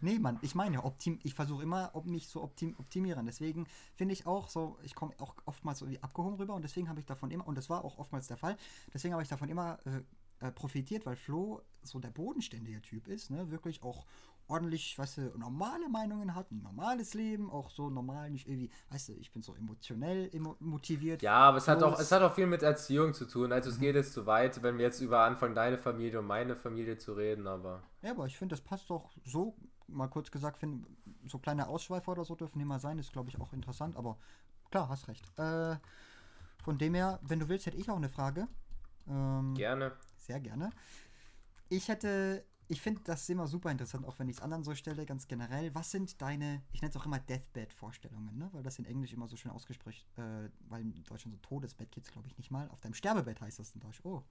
Nee, Mann, ich meine, optim ich versuche immer, ob mich so optim optimieren. Deswegen finde ich auch so, ich komme auch oftmals so wie abgehoben rüber und deswegen habe ich davon immer, und das war auch oftmals der Fall, deswegen habe ich davon immer äh, äh profitiert, weil Flo so der bodenständige Typ ist, ne? Wirklich auch ordentlich, weißt du, normale Meinungen hat, ein normales Leben, auch so normal, nicht irgendwie, weißt du, ich bin so emotionell emo motiviert. Ja, aber es hat, auch, es hat auch viel mit Erziehung zu tun. Also es mhm. geht jetzt zu weit, wenn wir jetzt über anfangen, deine Familie und meine Familie zu reden, aber. Ja, aber ich finde, das passt doch so, mal kurz gesagt, find, so kleine Ausschweifer oder so dürfen immer sein, ist glaube ich auch interessant, aber klar, hast recht. Äh, von dem her, wenn du willst, hätte ich auch eine Frage. Ähm, gerne. Sehr gerne. Ich hätte, ich finde das immer super interessant, auch wenn ich es anderen so stelle, ganz generell. Was sind deine, ich nenne es auch immer Deathbed-Vorstellungen, ne? weil das in Englisch immer so schön ausgesprochen, äh, weil in Deutschland so Todesbett gibt es, glaube ich, nicht mal. Auf deinem Sterbebett heißt das in Deutsch. Oh,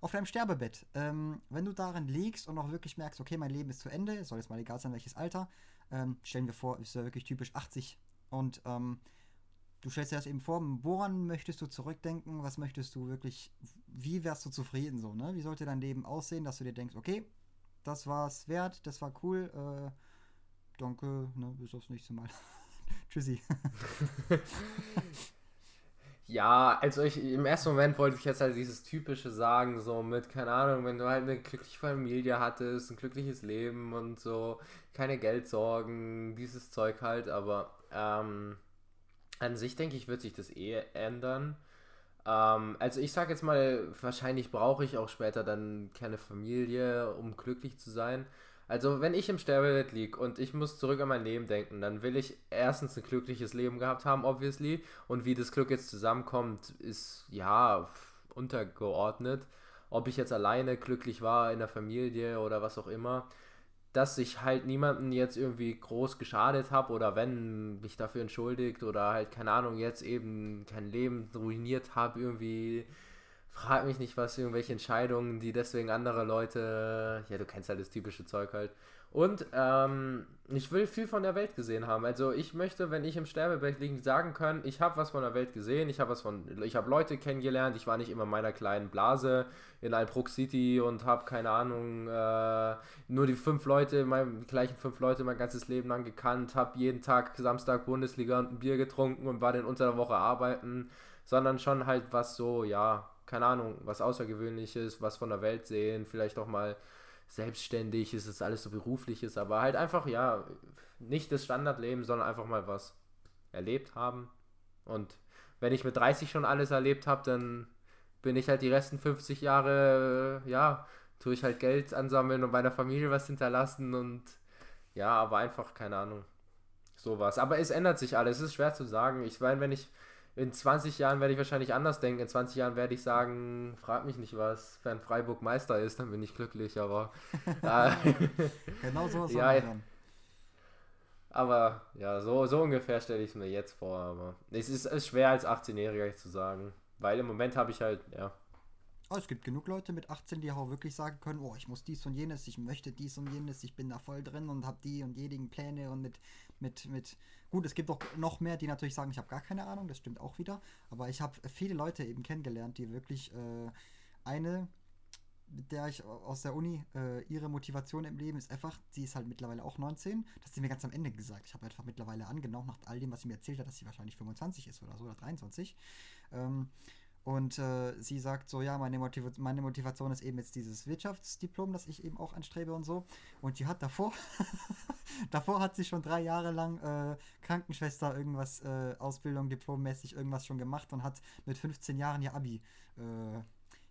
auf deinem Sterbebett. Ähm, wenn du darin liegst und auch wirklich merkst, okay, mein Leben ist zu Ende, soll jetzt mal egal sein, welches Alter, ähm, stellen wir vor, ist ja wirklich typisch 80 und ähm, du stellst dir das eben vor, woran möchtest du zurückdenken, was möchtest du wirklich, wie wärst du zufrieden so, ne? Wie sollte dein Leben aussehen, dass du dir denkst, okay, das war's wert, das war cool, äh, danke, ne, bis aufs nächste Mal. Tschüssi. ja, also ich, im ersten Moment wollte ich jetzt halt dieses typische sagen, so mit, keine Ahnung, wenn du halt eine glückliche Familie hattest, ein glückliches Leben und so, keine Geldsorgen, dieses Zeug halt, aber, ähm, an sich denke ich, wird sich das eh ändern. Ähm, also ich sage jetzt mal, wahrscheinlich brauche ich auch später dann keine Familie, um glücklich zu sein. Also wenn ich im Sterbebett liege und ich muss zurück an mein Leben denken, dann will ich erstens ein glückliches Leben gehabt haben, obviously. Und wie das Glück jetzt zusammenkommt, ist ja untergeordnet. Ob ich jetzt alleine glücklich war in der Familie oder was auch immer dass ich halt niemanden jetzt irgendwie groß geschadet habe oder wenn mich dafür entschuldigt oder halt, keine Ahnung, jetzt eben kein Leben ruiniert habe, irgendwie. Frag mich nicht, was irgendwelche Entscheidungen, die deswegen andere Leute, ja, du kennst halt das typische Zeug halt, und ähm, ich will viel von der Welt gesehen haben. Also ich möchte, wenn ich im Sterbebett liege, sagen können, ich habe was von der Welt gesehen, ich habe was von, ich habe Leute kennengelernt, ich war nicht immer in meiner kleinen Blase in Albrook City und habe keine Ahnung, äh, nur die fünf Leute, die gleichen fünf Leute mein ganzes Leben lang gekannt, habe jeden Tag Samstag Bundesliga und ein Bier getrunken und war dann unter der Woche arbeiten, sondern schon halt was so, ja, keine Ahnung, was Außergewöhnliches, was von der Welt sehen, vielleicht auch mal selbstständig, ist es alles so berufliches, aber halt einfach, ja, nicht das Standardleben, sondern einfach mal was erlebt haben. Und wenn ich mit 30 schon alles erlebt habe, dann bin ich halt die resten 50 Jahre, ja, tue ich halt Geld ansammeln und meiner Familie was hinterlassen und ja, aber einfach, keine Ahnung, sowas. Aber es ändert sich alles, es ist schwer zu sagen. Ich meine, wenn ich in 20 Jahren werde ich wahrscheinlich anders denken. In 20 Jahren werde ich sagen, frag mich nicht was, wenn Freiburg Meister ist, dann bin ich glücklich, aber. äh, genau so ist ja, Aber ja, so, so ungefähr stelle ich es mir jetzt vor. Aber es ist, ist schwer als 18-Jähriger zu sagen. Weil im Moment habe ich halt, ja, Oh, es gibt genug Leute mit 18, die auch wirklich sagen können, oh, ich muss dies und jenes, ich möchte dies und jenes, ich bin da voll drin und habe die und jenigen Pläne und mit, mit, mit, gut, es gibt auch noch mehr, die natürlich sagen, ich habe gar keine Ahnung, das stimmt auch wieder, aber ich habe viele Leute eben kennengelernt, die wirklich äh, eine, mit der ich aus der Uni, äh, ihre Motivation im Leben ist einfach, sie ist halt mittlerweile auch 19, das hat sie mir ganz am Ende gesagt. Ich habe einfach mittlerweile angenommen, nach all dem, was sie mir erzählt hat, dass sie wahrscheinlich 25 ist oder so, oder 23. Ähm, und äh, sie sagt so, ja, meine, Motiv meine Motivation ist eben jetzt dieses Wirtschaftsdiplom, das ich eben auch anstrebe und so. Und die hat davor, davor hat sie schon drei Jahre lang äh, Krankenschwester irgendwas, äh, Ausbildung, diplommäßig irgendwas schon gemacht und hat mit 15 Jahren ihr Abi äh,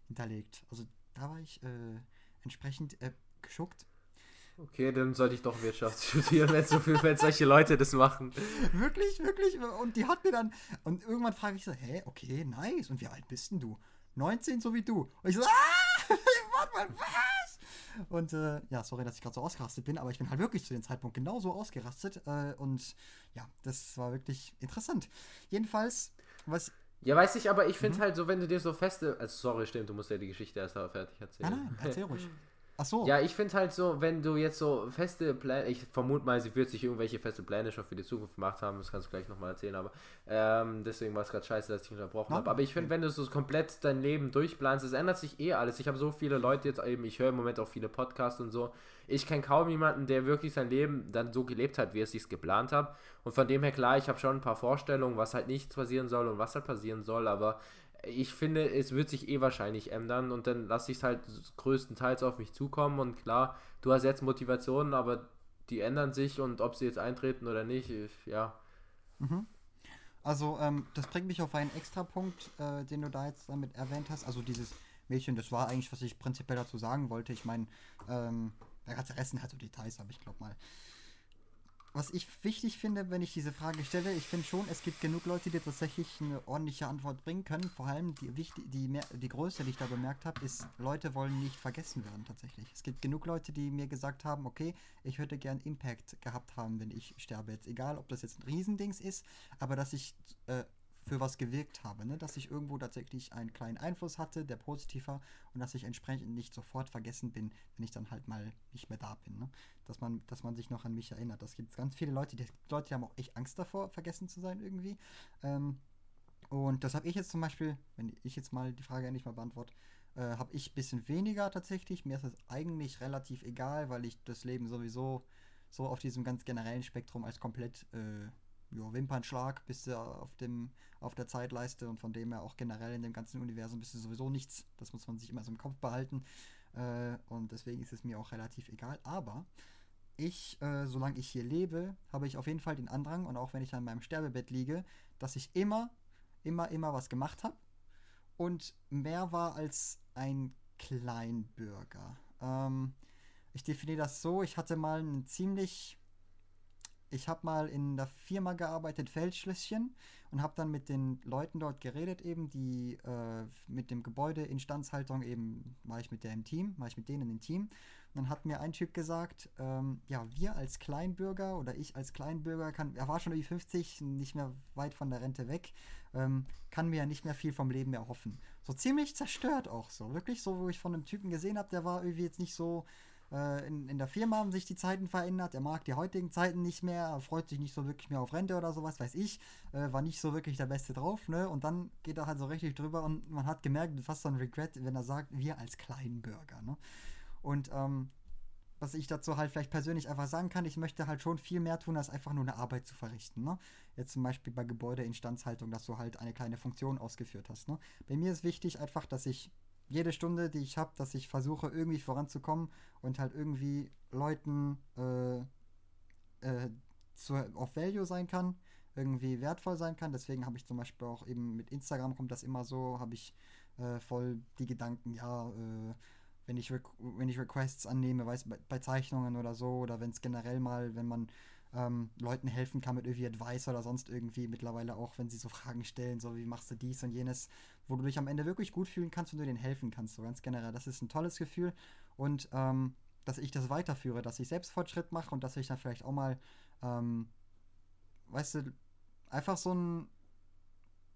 hinterlegt. Also da war ich äh, entsprechend äh, geschuckt. Okay, dann sollte ich doch Wirtschaft studieren, wenn so viel, wenn solche Leute das machen. Wirklich, wirklich. Und die hat mir dann. Und irgendwann frage ich so, hä, okay, nice. Und wie alt bist denn du? 19, so wie du. Und ich so, ah, warte mal, was? Und äh, ja, sorry, dass ich gerade so ausgerastet bin, aber ich bin halt wirklich zu dem Zeitpunkt genauso ausgerastet. Äh, und ja, das war wirklich interessant. Jedenfalls, was ja, weiß ich, aber ich finde mhm. halt so, wenn du dir so feste. Also, sorry, stimmt, du musst ja die Geschichte erst fertig erzählen. Nein, nein, erzähl ruhig. Ach so. Ja, ich finde halt so, wenn du jetzt so feste Pläne, ich vermute mal, sie wird sich irgendwelche feste Pläne schon für die Zukunft gemacht haben, das kannst du gleich nochmal erzählen, aber ähm, deswegen war es gerade scheiße, dass ich unterbrochen habe. Aber ich finde, wenn du so komplett dein Leben durchplanst, es ändert sich eh alles. Ich habe so viele Leute jetzt eben, ich höre im Moment auch viele Podcasts und so. Ich kenne kaum jemanden, der wirklich sein Leben dann so gelebt hat, wie er es sich geplant hat. Und von dem her klar, ich habe schon ein paar Vorstellungen, was halt nicht passieren soll und was halt passieren soll, aber ich finde, es wird sich eh wahrscheinlich ändern und dann lasse ich es halt größtenteils auf mich zukommen und klar, du hast jetzt Motivationen, aber die ändern sich und ob sie jetzt eintreten oder nicht, ich, ja. Mhm. Also, ähm, das bringt mich auf einen extra Punkt, äh, den du da jetzt damit erwähnt hast. Also dieses Mädchen, das war eigentlich, was ich prinzipiell dazu sagen wollte. Ich meine, ähm, der ganze Rest halt so Details, aber ich glaube mal, was ich wichtig finde, wenn ich diese Frage stelle, ich finde schon, es gibt genug Leute, die tatsächlich eine ordentliche Antwort bringen können. Vor allem die, die, mehr, die größte, die ich da bemerkt habe, ist, Leute wollen nicht vergessen werden tatsächlich. Es gibt genug Leute, die mir gesagt haben, okay, ich würde gern Impact gehabt haben, wenn ich sterbe jetzt. Egal, ob das jetzt ein Riesendings ist, aber dass ich äh, für was gewirkt habe, ne? dass ich irgendwo tatsächlich einen kleinen Einfluss hatte, der positiv war und dass ich entsprechend nicht sofort vergessen bin, wenn ich dann halt mal nicht mehr da bin. Ne? Dass, man, dass man sich noch an mich erinnert. Das gibt ganz viele Leute, die, Leute, die haben auch echt Angst davor, vergessen zu sein irgendwie. Ähm, und das habe ich jetzt zum Beispiel, wenn ich jetzt mal die Frage endlich mal beantworte, äh, habe ich ein bisschen weniger tatsächlich. Mir ist es eigentlich relativ egal, weil ich das Leben sowieso so auf diesem ganz generellen Spektrum als komplett äh, ja, Wimpernschlag bist du auf, dem, auf der Zeitleiste und von dem her auch generell in dem ganzen Universum bist du sowieso nichts. Das muss man sich immer so im Kopf behalten. Äh, und deswegen ist es mir auch relativ egal. Aber ich, äh, solange ich hier lebe, habe ich auf jeden Fall den Andrang und auch wenn ich an meinem Sterbebett liege, dass ich immer, immer, immer was gemacht habe und mehr war als ein Kleinbürger. Ähm, ich definiere das so, ich hatte mal einen ziemlich ich habe mal in der Firma gearbeitet, Feldschlösschen, und habe dann mit den Leuten dort geredet, eben, die äh, mit dem Gebäude Instandhaltung eben, war ich mit der im Team, war ich mit denen im Team. Und dann hat mir ein Typ gesagt, ähm, ja, wir als Kleinbürger oder ich als Kleinbürger kann, er war schon irgendwie 50, nicht mehr weit von der Rente weg, ähm, kann mir ja nicht mehr viel vom Leben mehr hoffen. So ziemlich zerstört auch so. Wirklich so, wo ich von einem Typen gesehen habe, der war irgendwie jetzt nicht so äh, in, in der Firma haben sich die Zeiten verändert. Er mag die heutigen Zeiten nicht mehr. Er freut sich nicht so wirklich mehr auf Rente oder sowas, weiß ich. Äh, war nicht so wirklich der Beste drauf. Ne? Und dann geht er halt so richtig drüber und man hat gemerkt, fast so ein Regret, wenn er sagt, wir als Kleinbürger. Ne? Und ähm, was ich dazu halt vielleicht persönlich einfach sagen kann, ich möchte halt schon viel mehr tun, als einfach nur eine Arbeit zu verrichten. Ne? Jetzt zum Beispiel bei Gebäudeinstandshaltung, dass du halt eine kleine Funktion ausgeführt hast. Ne? Bei mir ist wichtig einfach, dass ich jede Stunde, die ich habe, dass ich versuche, irgendwie voranzukommen und halt irgendwie Leuten äh, äh, zu, auf Value sein kann, irgendwie wertvoll sein kann. Deswegen habe ich zum Beispiel auch eben mit Instagram kommt das immer so, habe ich äh, voll die Gedanken, ja, äh, wenn ich, wenn ich Requests annehme, weiß bei, bei Zeichnungen oder so, oder wenn es generell mal, wenn man ähm, Leuten helfen kann mit irgendwie Advice oder sonst irgendwie mittlerweile auch, wenn sie so Fragen stellen, so wie machst du dies und jenes, wo du dich am Ende wirklich gut fühlen kannst und du denen helfen kannst, so ganz generell. Das ist ein tolles Gefühl und ähm, dass ich das weiterführe, dass ich Selbstfortschritt mache und dass ich dann vielleicht auch mal, ähm, weißt du, einfach so ein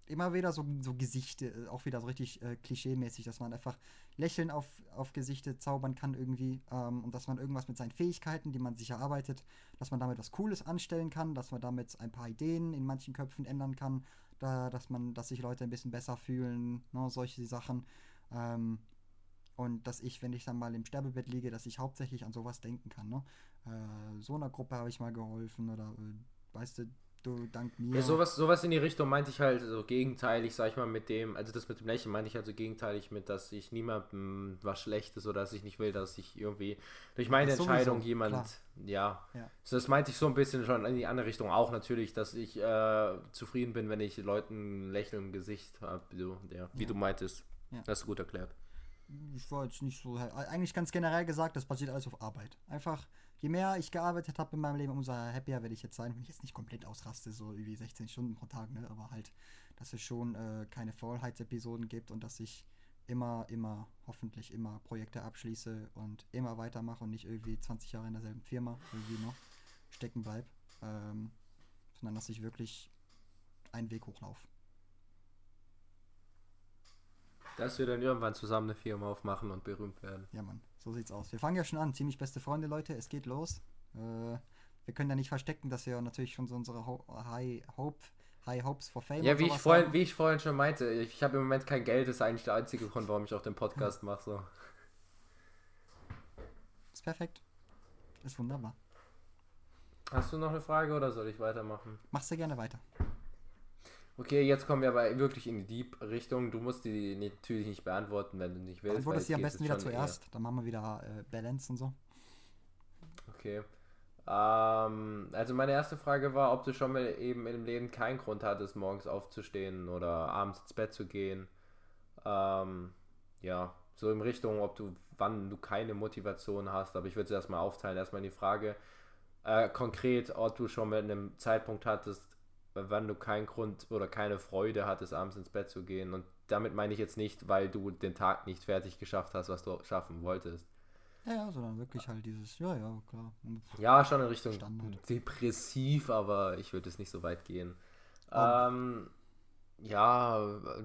immer wieder so, so Gesichte, äh, auch wieder so richtig äh, klischee-mäßig, dass man einfach Lächeln auf, auf Gesichte zaubern kann irgendwie ähm, und dass man irgendwas mit seinen Fähigkeiten, die man sich erarbeitet, dass man damit was Cooles anstellen kann, dass man damit ein paar Ideen in manchen Köpfen ändern kann, da, dass man, dass sich Leute ein bisschen besser fühlen, ne, solche Sachen. Ähm, und dass ich, wenn ich dann mal im Sterbebett liege, dass ich hauptsächlich an sowas denken kann. Ne? Äh, so einer Gruppe habe ich mal geholfen oder äh, weißt du, du dank mir. Ja, sowas, sowas in die Richtung meinte ich halt so gegenteilig, sag ich mal, mit dem, also das mit dem Lächeln meinte ich halt so gegenteilig mit, dass ich niemandem was Schlechtes oder dass ich nicht will, dass ich irgendwie durch meine das Entscheidung sowieso, jemand, ja, ja. So, das meinte ich so ein bisschen schon in die andere Richtung auch natürlich, dass ich äh, zufrieden bin, wenn ich Leuten ein Lächeln im Gesicht habe, so, ja, wie ja. du meintest. Ja. Das ist gut erklärt. Ich war jetzt nicht so, eigentlich ganz generell gesagt, das basiert alles auf Arbeit. Einfach je mehr ich gearbeitet habe in meinem Leben, umso happier werde ich jetzt sein, wenn ich jetzt nicht komplett ausraste, so wie 16 Stunden pro Tag, ne? aber halt, dass es schon äh, keine Faulheitsepisoden gibt und dass ich immer, immer, hoffentlich immer Projekte abschließe und immer weitermache und nicht irgendwie 20 Jahre in derselben Firma irgendwie noch stecken bleibe, ähm, sondern dass ich wirklich einen Weg hochlaufe. Dass wir dann irgendwann zusammen eine Firma aufmachen und berühmt werden. Ja, Mann. So sieht's aus. Wir fangen ja schon an. Ziemlich beste Freunde, Leute. Es geht los. Äh, wir können ja nicht verstecken, dass wir natürlich schon so unsere Ho High Hope High Hopes for Fame. Ja, wie ich, vorhin, wie ich vorhin schon meinte, ich habe im Moment kein Geld, das ist eigentlich der einzige Grund, warum ich auch den Podcast mache. So. Ist perfekt. Ist wunderbar. Hast du noch eine Frage oder soll ich weitermachen? Machst du gerne weiter. Okay, jetzt kommen wir aber wirklich in die Deep-Richtung. Du musst die natürlich nicht beantworten, wenn du nicht willst. Dann wurde sie am besten wieder zuerst. Eher. Dann machen wir wieder äh, Balance und so. Okay. Ähm, also meine erste Frage war, ob du schon mal eben im Leben keinen Grund hattest, morgens aufzustehen oder abends ins Bett zu gehen. Ähm, ja, so in Richtung, ob du, wann du keine Motivation hast, aber ich würde es erstmal aufteilen. Erstmal die Frage, äh, konkret, ob du schon mal einem Zeitpunkt hattest, wann du keinen Grund oder keine Freude hattest, abends ins Bett zu gehen. Und damit meine ich jetzt nicht, weil du den Tag nicht fertig geschafft hast, was du schaffen wolltest. Ja, ja, sondern wirklich halt dieses, ja, ja, klar. Ja, schon in Richtung Standard. depressiv, aber ich würde es nicht so weit gehen. Um. Ähm, ja,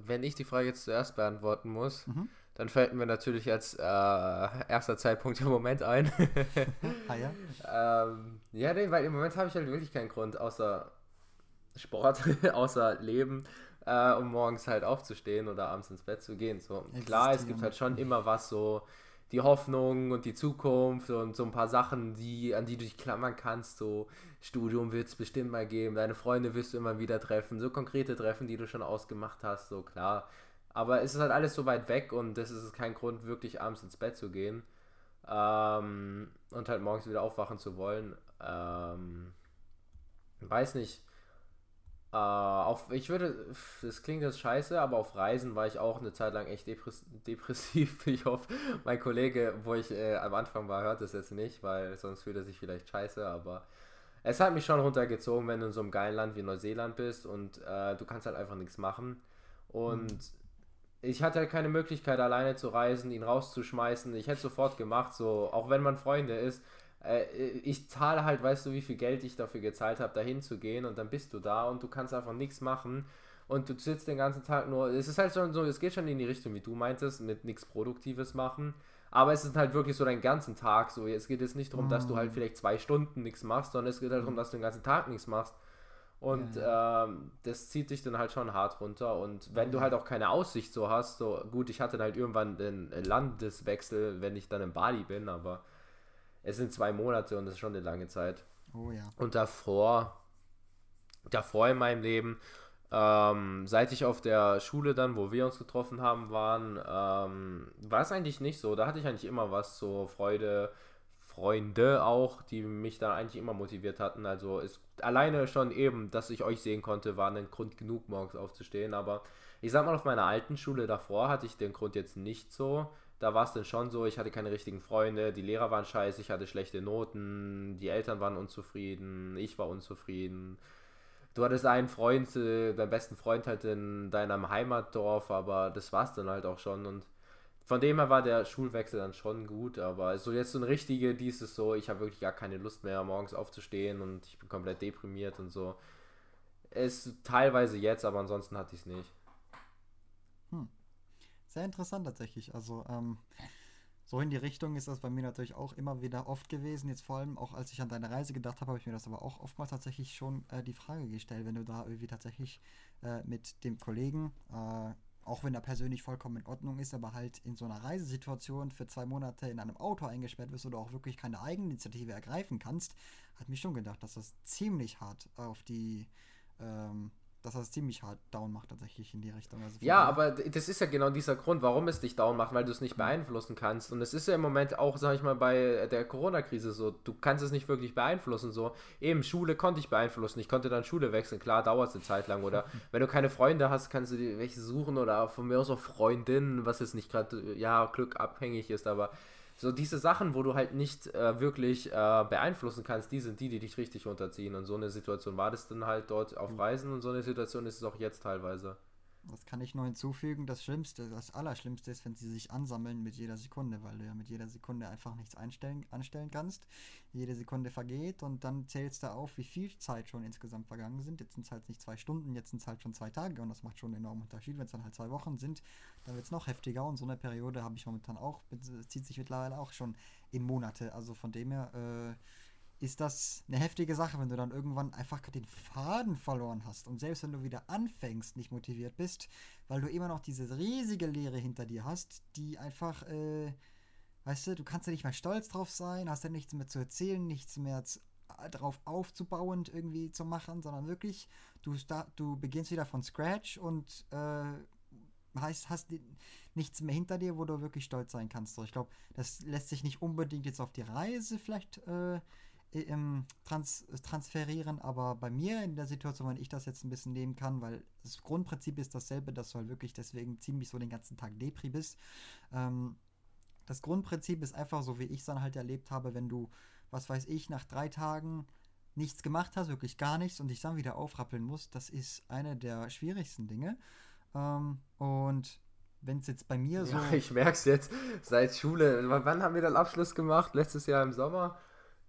wenn ich die Frage jetzt zuerst beantworten muss, mhm. dann fällt mir natürlich als äh, erster Zeitpunkt im Moment ein. ah, ja? ähm, ja, nee, weil im Moment habe ich halt wirklich keinen Grund, außer Sport, außer Leben, äh, um morgens halt aufzustehen oder abends ins Bett zu gehen. So, klar, es gibt halt schon immer was so, die Hoffnung und die Zukunft und so ein paar Sachen, die, an die du dich klammern kannst. So, Studium wird es bestimmt mal geben, deine Freunde wirst du immer wieder treffen, so konkrete Treffen, die du schon ausgemacht hast, so klar. Aber es ist halt alles so weit weg und das ist kein Grund, wirklich abends ins Bett zu gehen ähm, und halt morgens wieder aufwachen zu wollen. Ähm, weiß nicht. Äh, auf, ich würde, das klingt jetzt scheiße, aber auf Reisen war ich auch eine Zeit lang echt depress depressiv. Ich hoffe, mein Kollege, wo ich äh, am Anfang war, hört das jetzt nicht, weil sonst fühlt er sich vielleicht scheiße, aber es hat mich schon runtergezogen, wenn du in so einem geilen Land wie Neuseeland bist und äh, du kannst halt einfach nichts machen. Und mhm. ich hatte halt keine Möglichkeit, alleine zu reisen, ihn rauszuschmeißen. Ich hätte sofort gemacht, so, auch wenn man Freunde ist, äh, ich zahle halt, weißt du, wie viel Geld ich dafür gezahlt habe, dahin zu gehen und dann bist du da und du kannst einfach nichts machen und du sitzt den ganzen Tag nur. Es ist halt schon so, es geht schon in die Richtung, wie du meintest, mit nichts Produktives machen. Aber es ist halt wirklich so deinen ganzen Tag so. Es geht jetzt nicht darum, dass du halt mm. vielleicht zwei Stunden nichts machst, sondern es geht halt darum, dass du den ganzen Tag nichts machst. Und ja. ähm, das zieht dich dann halt schon hart runter. Und wenn du halt auch keine Aussicht so hast, so gut, ich hatte halt irgendwann den Landeswechsel, wenn ich dann in Bali bin, aber es sind zwei Monate und das ist schon eine lange Zeit. Oh ja. Und davor, davor in meinem Leben, ähm, seit ich auf der Schule dann, wo wir uns getroffen haben, waren, ähm, war es eigentlich nicht so. Da hatte ich eigentlich immer was, so Freude, Freunde auch, die mich dann eigentlich immer motiviert hatten. Also ist alleine schon eben, dass ich euch sehen konnte, war ein Grund genug, morgens aufzustehen. Aber ich sag mal, auf meiner alten Schule davor hatte ich den Grund jetzt nicht so da war es dann schon so, ich hatte keine richtigen Freunde, die Lehrer waren scheiße, ich hatte schlechte Noten, die Eltern waren unzufrieden, ich war unzufrieden. Du hattest einen Freund, äh, deinen besten Freund halt in deinem Heimatdorf, aber das war es dann halt auch schon und von dem her war der Schulwechsel dann schon gut, aber so jetzt so ein richtige, dieses so, ich habe wirklich gar keine Lust mehr, morgens aufzustehen und ich bin komplett deprimiert und so. Es teilweise jetzt, aber ansonsten hatte ich es nicht. Sehr interessant tatsächlich. Also ähm, so in die Richtung ist das bei mir natürlich auch immer wieder oft gewesen. Jetzt vor allem auch als ich an deine Reise gedacht habe, habe ich mir das aber auch oftmals tatsächlich schon äh, die Frage gestellt, wenn du da irgendwie tatsächlich äh, mit dem Kollegen, äh, auch wenn er persönlich vollkommen in Ordnung ist, aber halt in so einer Reisesituation für zwei Monate in einem Auto eingesperrt bist oder auch wirklich keine Eigeninitiative ergreifen kannst, hat mich schon gedacht, dass das ziemlich hart auf die ähm, dass das ziemlich hart down macht tatsächlich in die Richtung. Also ja, aber das ist ja genau dieser Grund, warum es dich down macht, weil du es nicht mhm. beeinflussen kannst. Und es ist ja im Moment auch, sag ich mal, bei der Corona-Krise so, du kannst es nicht wirklich beeinflussen. So, eben Schule konnte ich beeinflussen, ich konnte dann Schule wechseln, klar, dauert es eine Zeit lang. Oder wenn du keine Freunde hast, kannst du dir welche suchen oder von mir aus auch Freundinnen, was jetzt nicht gerade, ja, Glück abhängig ist, aber so diese Sachen, wo du halt nicht äh, wirklich äh, beeinflussen kannst, die sind die, die dich richtig unterziehen. Und so eine Situation war das dann halt dort auf mhm. Reisen und so eine Situation ist es auch jetzt teilweise. Das kann ich nur hinzufügen. Das Schlimmste, das Allerschlimmste ist, wenn sie sich ansammeln mit jeder Sekunde, weil du ja mit jeder Sekunde einfach nichts einstellen, anstellen kannst. Jede Sekunde vergeht und dann zählst du auf, wie viel Zeit schon insgesamt vergangen sind. Jetzt sind es halt nicht zwei Stunden, jetzt sind es halt schon zwei Tage und das macht schon einen enormen Unterschied. Wenn es dann halt zwei Wochen sind, dann wird es noch heftiger und so eine Periode habe ich momentan auch, zieht sich mittlerweile auch schon in Monate. Also von dem her, äh, ist das eine heftige Sache, wenn du dann irgendwann einfach den Faden verloren hast und selbst wenn du wieder anfängst, nicht motiviert bist, weil du immer noch diese riesige Leere hinter dir hast, die einfach, äh, weißt du, du kannst ja nicht mehr stolz drauf sein, hast ja nichts mehr zu erzählen, nichts mehr zu, drauf aufzubauend irgendwie zu machen, sondern wirklich, du, du beginnst wieder von Scratch und äh, heißt, hast nichts mehr hinter dir, wo du wirklich stolz sein kannst. So, ich glaube, das lässt sich nicht unbedingt jetzt auf die Reise vielleicht äh, ähm, trans transferieren, aber bei mir in der Situation, wenn ich das jetzt ein bisschen nehmen kann, weil das Grundprinzip ist dasselbe, dass du halt wirklich deswegen ziemlich so den ganzen Tag Depri bist. Ähm, das Grundprinzip ist einfach so, wie ich es dann halt erlebt habe, wenn du, was weiß ich, nach drei Tagen nichts gemacht hast, wirklich gar nichts und dich dann wieder aufrappeln musst, das ist eine der schwierigsten Dinge. Ähm, und wenn es jetzt bei mir so. Ja, ich merke es jetzt seit Schule. Wann haben wir den Abschluss gemacht? Letztes Jahr im Sommer.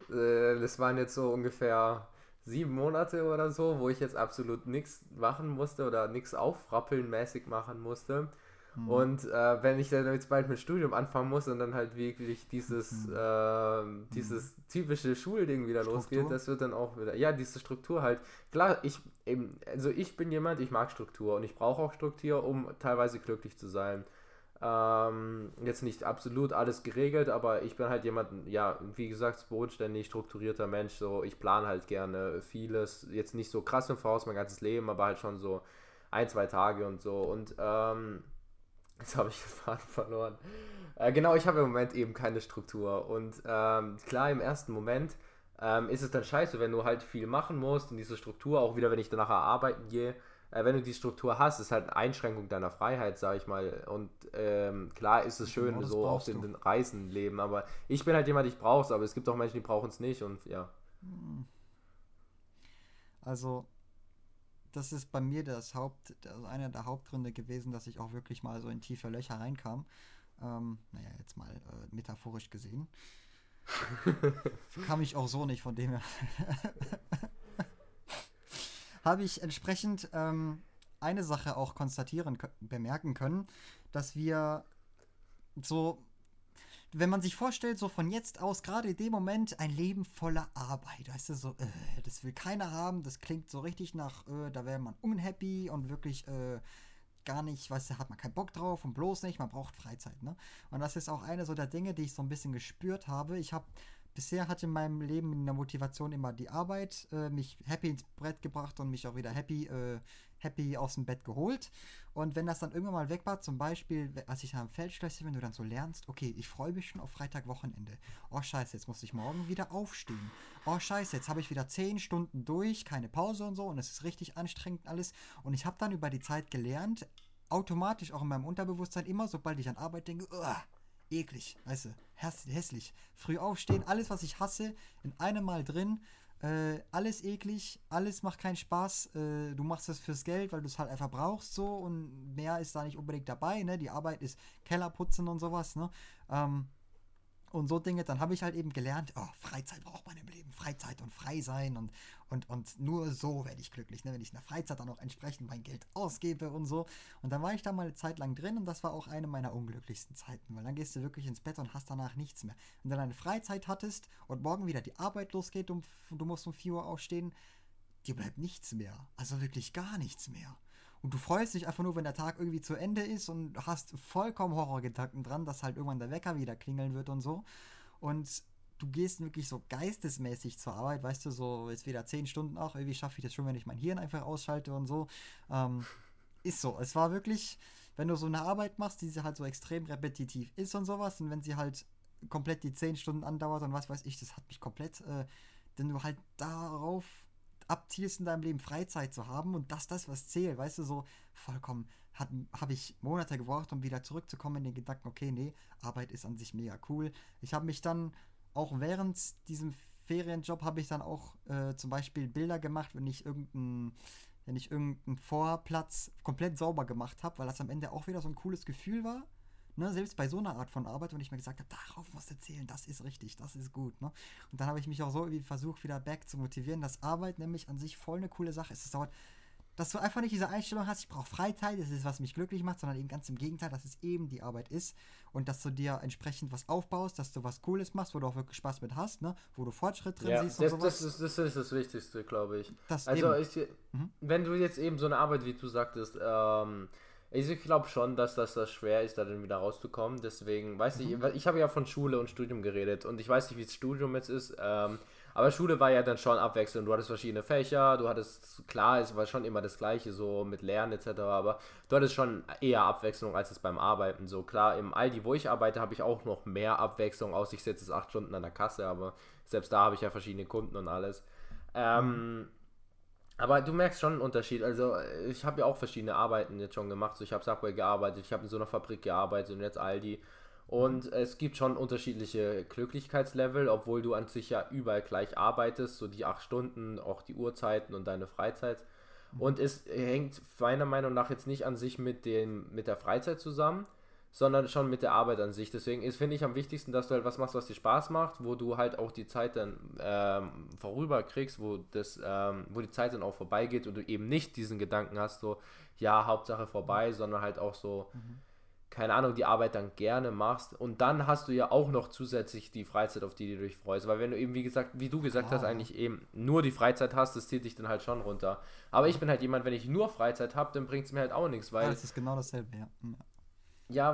Äh, das waren jetzt so ungefähr sieben Monate oder so, wo ich jetzt absolut nichts machen musste oder nichts aufrappeln mäßig machen musste. Mhm. Und äh, wenn ich dann jetzt bald mit Studium anfangen muss und dann halt wirklich dieses, mhm. äh, dieses typische Schulding wieder Struktur? losgeht, das wird dann auch wieder, ja, diese Struktur halt. Klar, ich eben, also ich bin jemand, ich mag Struktur und ich brauche auch Struktur, um teilweise glücklich zu sein. Ähm, jetzt nicht absolut alles geregelt, aber ich bin halt jemand, ja, wie gesagt, bodenständig, strukturierter Mensch. So, ich plane halt gerne vieles. Jetzt nicht so krass im Voraus mein ganzes Leben, aber halt schon so ein, zwei Tage und so. Und ähm, jetzt habe ich den Faden verloren. Äh, genau, ich habe im Moment eben keine Struktur. Und ähm, klar, im ersten Moment ähm, ist es dann scheiße, wenn du halt viel machen musst und diese Struktur, auch wieder, wenn ich dann nachher arbeiten gehe, äh, wenn du die Struktur hast, ist halt eine Einschränkung deiner Freiheit, sag ich mal. Und ähm, klar ist es schön, genau, so auf den, den, Reisen leben, aber ich bin halt jemand, ich brauche es, aber es gibt auch Menschen, die brauchen es nicht und ja. Hm. Also, das ist bei mir das Haupt, also einer der Hauptgründe gewesen, dass ich auch wirklich mal so in tiefe Löcher reinkam. Ähm, naja, jetzt mal äh, metaphorisch gesehen. Kam ich auch so nicht, von dem her. habe ich entsprechend ähm, eine Sache auch konstatieren, bemerken können, dass wir so, wenn man sich vorstellt, so von jetzt aus, gerade in dem Moment, ein Leben voller Arbeit, weißt du, so, äh, das will keiner haben, das klingt so richtig nach, äh, da wäre man unhappy und wirklich, äh, gar nicht, weißt du, hat man keinen Bock drauf und bloß nicht, man braucht Freizeit, ne? Und das ist auch eine so der Dinge, die ich so ein bisschen gespürt habe. Ich habe bisher hat in meinem Leben in der Motivation immer die Arbeit äh, mich happy ins Brett gebracht und mich auch wieder happy, äh, happy aus dem Bett geholt. Und wenn das dann irgendwann mal weg war, zum Beispiel, als ich am Feldschlösschen, wenn du dann so lernst, okay, ich freue mich schon auf Freitag Wochenende. Oh scheiße, jetzt muss ich morgen wieder aufstehen. Oh scheiße, jetzt habe ich wieder zehn Stunden durch, keine Pause und so und es ist richtig anstrengend alles. Und ich habe dann über die Zeit gelernt, automatisch auch in meinem Unterbewusstsein immer, sobald ich an Arbeit denke, eklig, weißt du, hässlich. Früh aufstehen, alles, was ich hasse, in einem Mal drin. Äh, alles eklig, alles macht keinen Spaß. Äh, du machst es fürs Geld, weil du es halt einfach brauchst so und mehr ist da nicht unbedingt dabei. Ne? Die Arbeit ist Kellerputzen und sowas. Ne? Ähm, und so Dinge, dann habe ich halt eben gelernt, oh, Freizeit braucht man im Leben, Freizeit und frei sein und, und, und nur so werde ich glücklich, ne? wenn ich in der Freizeit dann auch entsprechend mein Geld ausgebe und so. Und dann war ich da mal eine Zeit lang drin und das war auch eine meiner unglücklichsten Zeiten, weil dann gehst du wirklich ins Bett und hast danach nichts mehr. Wenn du deine Freizeit hattest und morgen wieder die Arbeit losgeht und du musst um 4 Uhr aufstehen, dir bleibt nichts mehr. Also wirklich gar nichts mehr. Und du freust dich einfach nur, wenn der Tag irgendwie zu Ende ist und hast vollkommen Horrorgedanken dran, dass halt irgendwann der Wecker wieder klingeln wird und so. Und du gehst wirklich so geistesmäßig zur Arbeit, weißt du, so jetzt wieder zehn Stunden auch, irgendwie schaffe ich das schon, wenn ich mein Hirn einfach ausschalte und so. Ähm, ist so. Es war wirklich, wenn du so eine Arbeit machst, die halt so extrem repetitiv ist und sowas, und wenn sie halt komplett die zehn Stunden andauert und was weiß ich, das hat mich komplett, äh, denn du halt darauf abzielst in deinem Leben Freizeit zu haben und das das, was zählt, weißt du, so vollkommen habe ich Monate gebraucht, um wieder zurückzukommen in den Gedanken, okay, nee, Arbeit ist an sich mega cool. Ich habe mich dann auch während diesem Ferienjob habe ich dann auch äh, zum Beispiel Bilder gemacht, wenn ich irgendeinen wenn ich irgendeinen Vorplatz komplett sauber gemacht habe, weil das am Ende auch wieder so ein cooles Gefühl war. Ne, selbst bei so einer Art von Arbeit, und ich mir gesagt habe, darauf musst du zählen, das ist richtig, das ist gut. Ne? Und dann habe ich mich auch so irgendwie versucht, wieder back zu motivieren, dass Arbeit nämlich an sich voll eine coole Sache ist. Es dauert, dass du einfach nicht diese Einstellung hast, ich brauche Freizeit, das ist, was mich glücklich macht, sondern eben ganz im Gegenteil, dass es eben die Arbeit ist und dass du dir entsprechend was aufbaust, dass du was Cooles machst, wo du auch wirklich Spaß mit hast, ne? wo du Fortschritt drin ja, siehst. Das, und sowas. Das, ist, das ist das Wichtigste, glaube ich. Das also, ich, mhm. wenn du jetzt eben so eine Arbeit, wie du sagtest, ähm, ich glaube schon, dass das, das schwer ist, da dann wieder rauszukommen. Deswegen, weiß mhm. ich, ich habe ja von Schule und Studium geredet und ich weiß nicht, wie das Studium jetzt ist. Ähm, aber Schule war ja dann schon abwechselnd. Du hattest verschiedene Fächer, du hattest, klar, es war schon immer das Gleiche, so mit Lernen etc. Aber du hattest schon eher Abwechslung als es beim Arbeiten. So klar, im Aldi, wo ich arbeite, habe ich auch noch mehr Abwechslung, aus ich sitze acht Stunden an der Kasse, aber selbst da habe ich ja verschiedene Kunden und alles. Ähm, mhm. Aber du merkst schon einen Unterschied. Also, ich habe ja auch verschiedene Arbeiten jetzt schon gemacht. So, ich habe Subway gearbeitet, ich habe in so einer Fabrik gearbeitet und jetzt Aldi. Und es gibt schon unterschiedliche Glücklichkeitslevel, obwohl du an sich ja überall gleich arbeitest, so die acht Stunden, auch die Uhrzeiten und deine Freizeit. Mhm. Und es hängt meiner Meinung nach jetzt nicht an sich mit, dem, mit der Freizeit zusammen, sondern schon mit der Arbeit an sich. Deswegen ist, finde ich, am wichtigsten, dass du halt was machst, was dir Spaß macht, wo du halt auch die Zeit dann ähm, vorüber kriegst, wo, das, ähm, wo die Zeit dann auch vorbeigeht und du eben nicht diesen Gedanken hast, so, ja, Hauptsache vorbei, sondern halt auch so, mhm keine Ahnung, die Arbeit dann gerne machst. Und dann hast du ja auch noch zusätzlich die Freizeit, auf die du dich freust. Weil wenn du eben, wie gesagt, wie du gesagt ah. hast, eigentlich eben nur die Freizeit hast, das zieht dich dann halt schon runter. Aber ich bin halt jemand, wenn ich nur Freizeit habe, dann bringt es mir halt auch nichts, weil. Ja, das ist genau dasselbe, ja. Ja,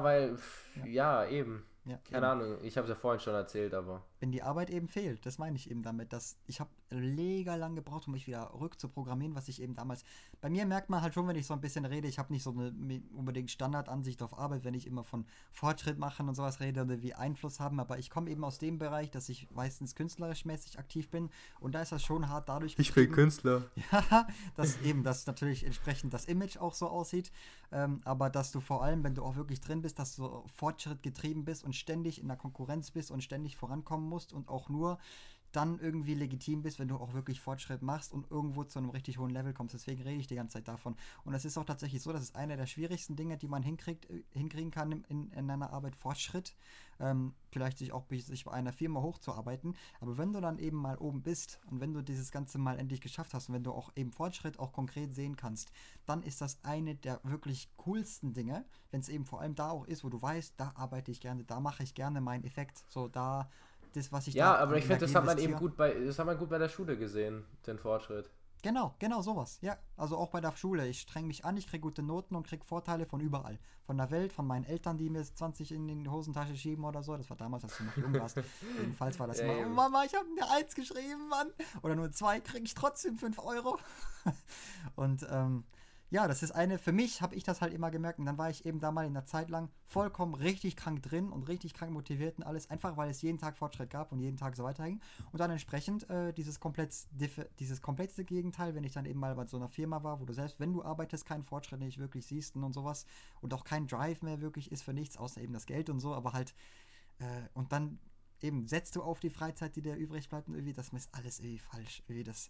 weil, ja, ja eben. Ja, Keine eben. Ahnung, ich habe es ja vorhin schon erzählt, aber. Wenn die Arbeit eben fehlt, das meine ich eben damit, dass ich habe mega lang gebraucht, um mich wieder rückzuprogrammieren, was ich eben damals. Bei mir merkt man halt schon, wenn ich so ein bisschen rede, ich habe nicht so eine unbedingt Standardansicht auf Arbeit, wenn ich immer von Fortschritt machen und sowas rede oder wie Einfluss haben, aber ich komme eben aus dem Bereich, dass ich meistens künstlerisch mäßig aktiv bin und da ist das schon hart dadurch. Ich bin Künstler. Ja, dass eben, dass natürlich entsprechend das Image auch so aussieht, ähm, aber dass du vor allem, wenn du auch wirklich drin bist, dass du Fortschritt getrieben bist und ständig in der Konkurrenz bist und ständig vorankommen musst und auch nur dann irgendwie legitim bist, wenn du auch wirklich Fortschritt machst und irgendwo zu einem richtig hohen Level kommst. Deswegen rede ich die ganze Zeit davon. Und es ist auch tatsächlich so, das ist eine der schwierigsten Dinge, die man hinkriegt, äh, hinkriegen kann in, in einer Arbeit, Fortschritt. Ähm, vielleicht sich auch sich bei einer Firma hochzuarbeiten. Aber wenn du dann eben mal oben bist und wenn du dieses Ganze mal endlich geschafft hast und wenn du auch eben Fortschritt auch konkret sehen kannst, dann ist das eine der wirklich coolsten Dinge, wenn es eben vor allem da auch ist, wo du weißt, da arbeite ich gerne, da mache ich gerne meinen Effekt. So, da das, was ich Ja, da aber ich finde, das hat man eben gut bei, das hat man gut bei der Schule gesehen, den Fortschritt. Genau, genau sowas. Ja, also auch bei der Schule. Ich streng mich an, ich kriege gute Noten und kriege Vorteile von überall. Von der Welt, von meinen Eltern, die mir 20 in die Hosentasche schieben oder so. Das war damals, als du noch jung warst. Jedenfalls war das immer, oh Mama, ich habe eine Eins geschrieben, Mann. Oder nur zwei, kriege ich trotzdem 5 Euro. und ähm, ja, das ist eine, für mich habe ich das halt immer gemerkt und dann war ich eben da mal in der Zeit lang vollkommen richtig krank drin und richtig krank motiviert und alles, einfach weil es jeden Tag Fortschritt gab und jeden Tag so weiterging. Und dann entsprechend äh, dieses, komplett, dieses komplette Gegenteil, wenn ich dann eben mal bei so einer Firma war, wo du selbst, wenn du arbeitest, keinen Fortschritt nicht wirklich siehst und sowas und auch kein Drive mehr wirklich ist für nichts, außer eben das Geld und so, aber halt, äh, und dann eben setzt du auf die Freizeit, die dir übrig bleibt und irgendwie, das ist alles irgendwie falsch. Irgendwie das,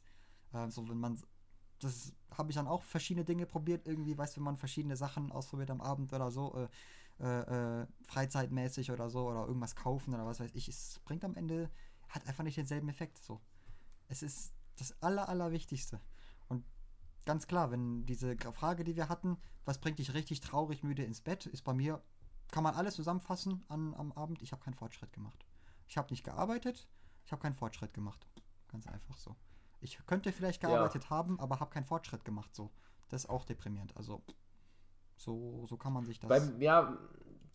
äh, so wenn man das habe ich dann auch verschiedene Dinge probiert, irgendwie, weißt du, wenn man verschiedene Sachen ausprobiert am Abend oder so, äh, äh, äh, freizeitmäßig oder so, oder irgendwas kaufen oder was weiß ich, es bringt am Ende, hat einfach nicht denselben Effekt, so. Es ist das Aller, Allerwichtigste. Und ganz klar, wenn diese Frage, die wir hatten, was bringt dich richtig traurig, müde ins Bett, ist bei mir, kann man alles zusammenfassen an, am Abend, ich habe keinen Fortschritt gemacht. Ich habe nicht gearbeitet, ich habe keinen Fortschritt gemacht. Ganz einfach so. Ich könnte vielleicht gearbeitet ja. haben, aber habe keinen Fortschritt gemacht. So, das ist auch deprimierend. Also so, so kann man sich das. Bei, ja,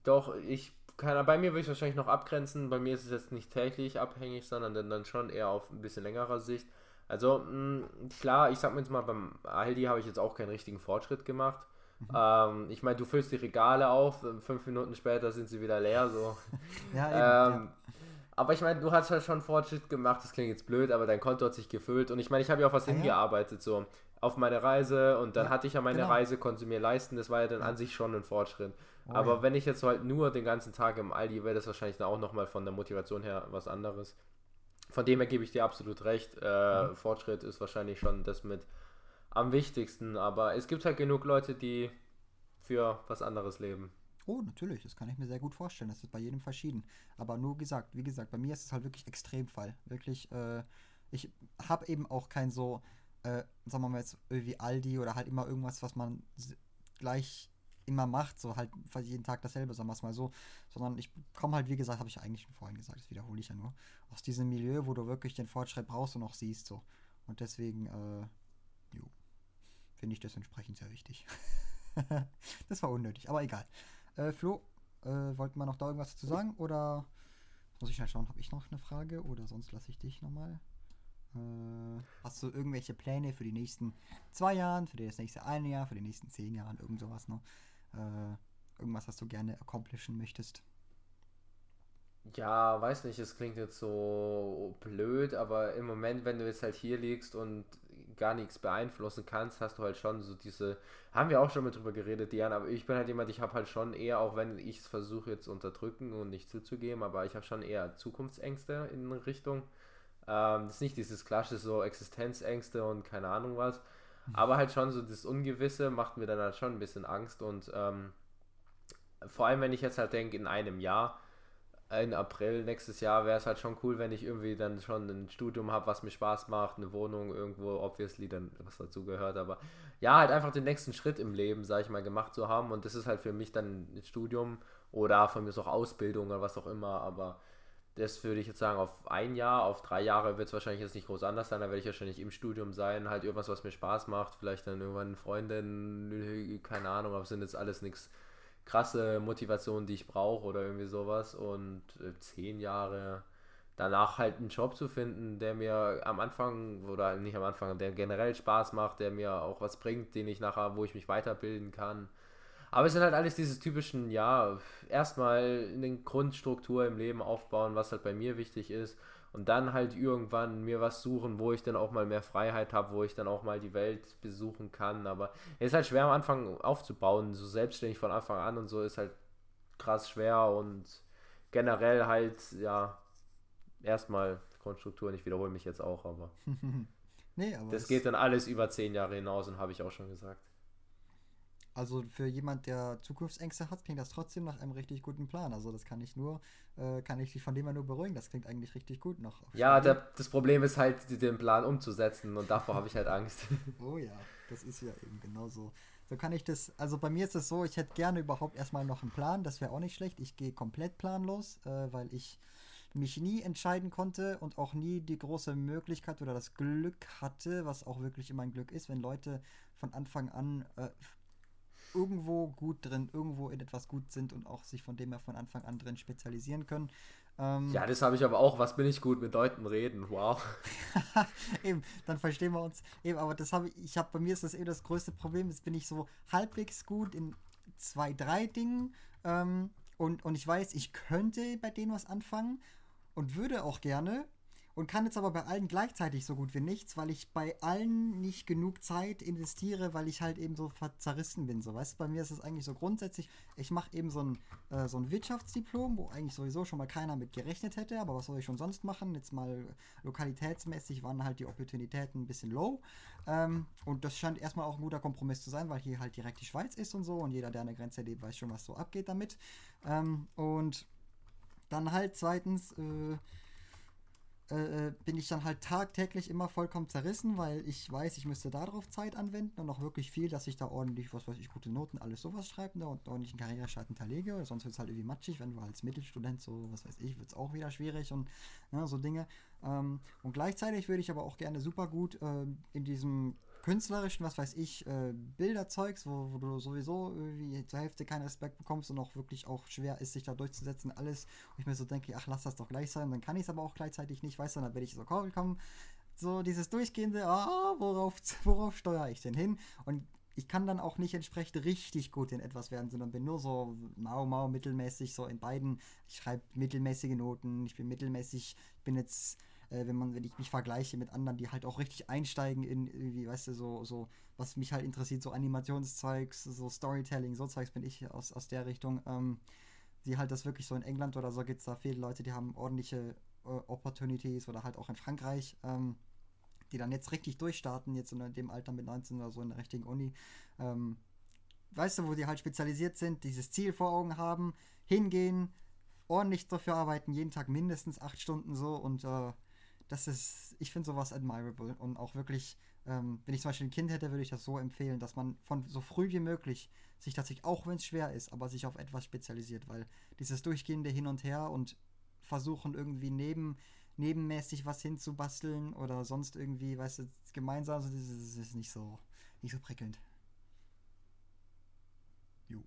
doch. Ich kann, bei mir würde ich wahrscheinlich noch abgrenzen. Bei mir ist es jetzt nicht täglich abhängig, sondern dann, dann schon eher auf ein bisschen längerer Sicht. Also mh, hm, klar, ich sag mir jetzt mal, beim Aldi habe ich jetzt auch keinen richtigen Fortschritt gemacht. Mhm. Ähm, ich meine, du füllst die Regale auf, fünf Minuten später sind sie wieder leer. So. ja, eben, ähm, ja. Aber ich meine, du hast ja schon Fortschritt gemacht, das klingt jetzt blöd, aber dein Konto hat sich gefüllt. Und ich meine, ich habe ja auch was ah, hingearbeitet, so auf meine Reise und dann ja, hatte ich ja meine genau. Reise, konnte mir leisten, das war ja dann ja. an sich schon ein Fortschritt. Oh, aber wenn ich jetzt halt nur den ganzen Tag im Aldi wäre das wahrscheinlich dann auch nochmal von der Motivation her was anderes. Von dem her gebe ich dir absolut recht. Äh, mhm. Fortschritt ist wahrscheinlich schon das mit am wichtigsten, aber es gibt halt genug Leute, die für was anderes leben. Oh, natürlich, das kann ich mir sehr gut vorstellen. Das ist bei jedem verschieden. Aber nur gesagt, wie gesagt, bei mir ist es halt wirklich Extremfall. Wirklich, äh, ich habe eben auch kein so, äh, sagen wir mal jetzt irgendwie Aldi oder halt immer irgendwas, was man gleich immer macht, so halt jeden Tag dasselbe, sagen wir es mal so, sondern ich komme halt, wie gesagt, habe ich eigentlich schon vorhin gesagt, das wiederhole ich ja nur, aus diesem Milieu, wo du wirklich den Fortschritt brauchst und auch siehst, so. Und deswegen, äh, jo, finde ich das entsprechend sehr wichtig. das war unnötig, aber egal. Äh, Flo, äh, wollten wir noch da irgendwas dazu sagen? Oder muss ich mal schauen, habe ich noch eine Frage? Oder sonst lasse ich dich nochmal. Äh, hast du irgendwelche Pläne für die nächsten zwei Jahre, für das nächste eine Jahr, für die nächsten zehn Jahre, irgend sowas noch? Äh, irgendwas, was du gerne accomplishen möchtest? Ja, weiß nicht, es klingt jetzt so blöd, aber im Moment, wenn du jetzt halt hier liegst und gar nichts beeinflussen kannst, hast du halt schon so diese, haben wir auch schon mal drüber geredet, Diana, aber ich bin halt jemand, ich habe halt schon eher, auch wenn ich es versuche jetzt zu unterdrücken und nicht zuzugeben, aber ich habe schon eher Zukunftsängste in Richtung. Ähm, das ist nicht dieses klassische so Existenzängste und keine Ahnung was, mhm. aber halt schon so das Ungewisse macht mir dann halt schon ein bisschen Angst und ähm, vor allem, wenn ich jetzt halt denke, in einem Jahr, in April nächstes Jahr wäre es halt schon cool, wenn ich irgendwie dann schon ein Studium habe, was mir Spaß macht, eine Wohnung irgendwo, obviously dann was dazu gehört, aber ja, halt einfach den nächsten Schritt im Leben, sag ich mal, gemacht zu haben. Und das ist halt für mich dann ein Studium oder von mir ist auch Ausbildung oder was auch immer, aber das würde ich jetzt sagen, auf ein Jahr, auf drei Jahre wird es wahrscheinlich jetzt nicht groß anders sein, da werde ich wahrscheinlich im Studium sein, halt irgendwas, was mir Spaß macht, vielleicht dann irgendwann eine Freundin, keine Ahnung, aber sind jetzt alles nichts krasse Motivation, die ich brauche oder irgendwie sowas. Und äh, zehn Jahre danach halt einen Job zu finden, der mir am Anfang oder nicht am Anfang, der generell Spaß macht, der mir auch was bringt, den ich nachher, wo ich mich weiterbilden kann. Aber es sind halt alles diese typischen, ja, erstmal eine Grundstruktur im Leben aufbauen, was halt bei mir wichtig ist und dann halt irgendwann mir was suchen, wo ich dann auch mal mehr Freiheit habe, wo ich dann auch mal die Welt besuchen kann. Aber es ist halt schwer am Anfang aufzubauen, so selbstständig von Anfang an und so ist halt krass schwer und generell halt, ja, erstmal Grundstrukturen, ich wiederhole mich jetzt auch, aber, nee, aber das geht dann alles über zehn Jahre hinaus und habe ich auch schon gesagt. Also für jemand, der Zukunftsängste hat, klingt das trotzdem nach einem richtig guten Plan. Also das kann ich nur, äh, kann ich dich von dem her nur beruhigen. Das klingt eigentlich richtig gut noch. Ja, der, das Problem ist halt, den Plan umzusetzen und davor habe ich halt Angst. oh ja, das ist ja eben genau so. So kann ich das, also bei mir ist es so, ich hätte gerne überhaupt erstmal noch einen Plan, das wäre auch nicht schlecht. Ich gehe komplett planlos, äh, weil ich mich nie entscheiden konnte und auch nie die große Möglichkeit oder das Glück hatte, was auch wirklich immer ein Glück ist, wenn Leute von Anfang an äh, irgendwo gut drin, irgendwo in etwas gut sind und auch sich von dem her von Anfang an drin spezialisieren können. Ähm, ja, das habe ich aber auch. Was bin ich gut mit Leuten reden? Wow. eben, dann verstehen wir uns. Eben, aber das habe ich, ich habe bei mir ist das eben das größte Problem. Jetzt bin ich so halbwegs gut in zwei, drei Dingen. Ähm, und, und ich weiß, ich könnte bei denen was anfangen und würde auch gerne und kann jetzt aber bei allen gleichzeitig so gut wie nichts, weil ich bei allen nicht genug Zeit investiere, weil ich halt eben so zerrissen bin. So, weißt du, bei mir ist es eigentlich so grundsätzlich, ich mache eben so ein, äh, so ein Wirtschaftsdiplom, wo eigentlich sowieso schon mal keiner mit gerechnet hätte, aber was soll ich schon sonst machen? Jetzt mal lokalitätsmäßig waren halt die Opportunitäten ein bisschen low. Ähm, und das scheint erstmal auch ein guter Kompromiss zu sein, weil hier halt direkt die Schweiz ist und so und jeder, der an der Grenze lebt, weiß schon, was so abgeht damit. Ähm, und dann halt zweitens, äh, äh, bin ich dann halt tagtäglich immer vollkommen zerrissen, weil ich weiß, ich müsste darauf Zeit anwenden und auch wirklich viel, dass ich da ordentlich, was weiß ich, gute Noten, alles sowas schreibe ne, und ordentlich einen Karrierestart hinterlege. Sonst wird es halt irgendwie matschig, wenn du als Mittelstudent so, was weiß ich, wird es auch wieder schwierig und ne, so Dinge. Ähm, und gleichzeitig würde ich aber auch gerne super gut äh, in diesem künstlerischen, was weiß ich, äh, Bilderzeugs, wo, wo, du sowieso irgendwie zur Hälfte keinen Respekt bekommst und auch wirklich auch schwer ist, sich da durchzusetzen, alles. Und ich mir so denke, ach, lass das doch gleich sein. Dann kann ich es aber auch gleichzeitig nicht, weißt du, dann werde ich so kommen. So dieses durchgehende, ah, worauf, worauf steuere ich denn hin? Und ich kann dann auch nicht entsprechend richtig gut in etwas werden, sondern bin nur so mau, mau, mittelmäßig, so in beiden. Ich schreibe mittelmäßige Noten, ich bin mittelmäßig, ich bin jetzt äh, wenn man, wenn ich mich vergleiche mit anderen, die halt auch richtig einsteigen in irgendwie, weißt du, so, so, was mich halt interessiert, so Animationszeugs, so Storytelling, so Zeugs bin ich aus, aus der Richtung. Ähm, die halt das wirklich so in England oder so gibt es da viele Leute, die haben ordentliche äh, Opportunities oder halt auch in Frankreich, ähm, die dann jetzt richtig durchstarten, jetzt in dem Alter mit 19 oder so in der richtigen Uni. Ähm, weißt du, wo die halt spezialisiert sind, dieses Ziel vor Augen haben, hingehen, ordentlich dafür arbeiten, jeden Tag mindestens acht Stunden so und äh, das ist, ich finde sowas admirable und auch wirklich, ähm, wenn ich zum Beispiel ein Kind hätte, würde ich das so empfehlen, dass man von so früh wie möglich sich tatsächlich, auch wenn es schwer ist, aber sich auf etwas spezialisiert, weil dieses durchgehende Hin und Her und versuchen irgendwie neben, nebenmäßig was hinzubasteln oder sonst irgendwie, weißt du, gemeinsam, das ist, das ist nicht so, nicht so prickelnd. Jo.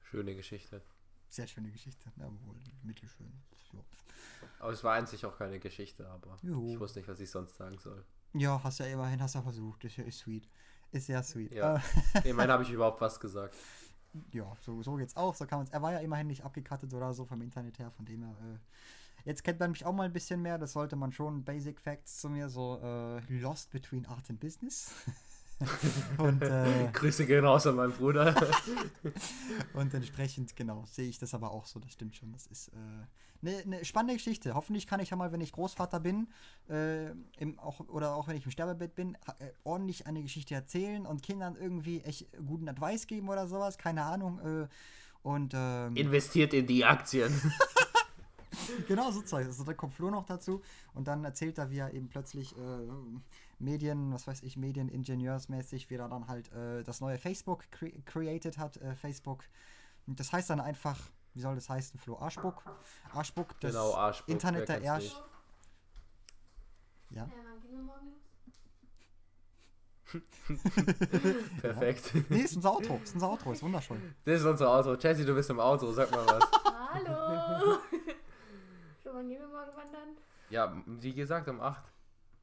Schöne Geschichte. Sehr schöne Geschichte, ja, wohl mittelschön. Ja. Aber es war an sich auch keine Geschichte, aber jo. ich wusste nicht, was ich sonst sagen soll. Ja, hast ja immerhin, hast ja versucht. Ist, ist sweet. Ist sehr sweet. Ja. Immerhin habe ich überhaupt was gesagt. ja, so, so geht's auch. So kann man's, er war ja immerhin nicht abgekattet oder so vom Internet her, von dem her. Äh, jetzt kennt man mich auch mal ein bisschen mehr. Das sollte man schon. Basic Facts zu mir, so äh, Lost Between Art and Business. und, äh, Grüße gehen raus an meinen Bruder. und entsprechend, genau, sehe ich das aber auch so, das stimmt schon. Das ist eine äh, ne spannende Geschichte. Hoffentlich kann ich ja mal, wenn ich Großvater bin, äh, im, auch, oder auch wenn ich im Sterbebett bin, äh, ordentlich eine Geschichte erzählen und Kindern irgendwie echt guten Advice geben oder sowas, keine Ahnung. Äh, und, ähm, Investiert in die Aktien. genau, so Zeug. Also da kommt Flo noch dazu und dann erzählt er, wie er eben plötzlich äh, Medien, was weiß ich, Medieningenieursmäßig, wie er dann halt äh, das neue Facebook cre created hat. Äh, Facebook. Das heißt dann einfach, wie soll das heißen, Flo? Arschbuck. Arschbuck, das genau, Arschbuck, Internet der Ersch. Ja. Perfekt. Ja. Nee, ist unser Auto. Ist unser Auto, ist wunderschön. Das ist unser Auto. Jessie, du bist im Auto, sag mal was. Hallo! so, wann gehen wir morgen wandern? Ja, wie gesagt, um 8.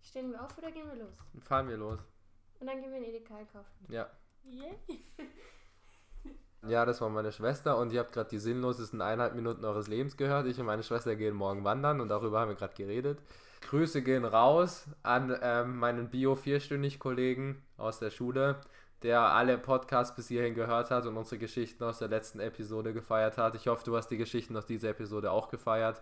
Stehen wir auf oder gehen wir los? Fahren wir los. Und dann gehen wir in Edeka kaufen. Ja. Yeah. Ja, das war meine Schwester und ihr habt gerade die sinnlosesten eineinhalb Minuten eures Lebens gehört. Ich und meine Schwester gehen morgen wandern und darüber haben wir gerade geredet. Grüße gehen raus an ähm, meinen Bio-Vierstündig-Kollegen aus der Schule, der alle Podcasts bis hierhin gehört hat und unsere Geschichten aus der letzten Episode gefeiert hat. Ich hoffe, du hast die Geschichten aus dieser Episode auch gefeiert.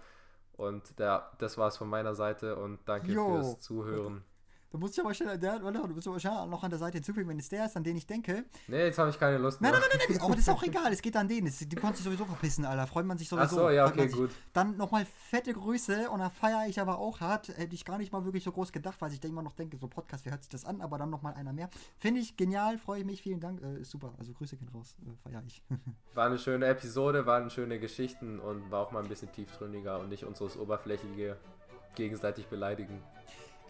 Und der, das war's von meiner Seite und danke Jo. fürs Zuhören. Du musst ja mal schnell, der, warte, du musst aber schnell noch an der Seite hinzufügen, wenn es der ist, an den ich denke. Nee, jetzt habe ich keine Lust mehr. Nein, nein, nein, nein, nein, aber das ist auch egal, es geht an den. Das, die kannst dich sowieso verpissen, Alter. Freut man sich sowieso. Ach so, ja, okay, gut. Dann nochmal fette Grüße und da feiere ich aber auch hart. Hätte ich gar nicht mal wirklich so groß gedacht, weil ich da immer noch denke, so Podcast, wie hört sich das an? Aber dann nochmal einer mehr. Finde ich genial, freue ich mich, vielen Dank. Äh, ist super, also Grüße gehen raus, äh, feiere ich. War eine schöne Episode, waren schöne Geschichten und war auch mal ein bisschen tiefgründiger und nicht unseres oberflächige gegenseitig beleidigen.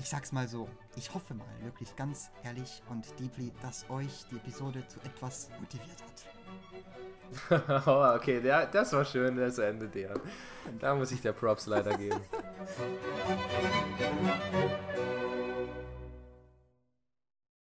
Ich sag's mal so, ich hoffe mal, wirklich ganz ehrlich und deeply, dass euch die Episode zu etwas motiviert hat. oh, okay, der, das war schön, das Ende der. Da muss ich der Props leider geben.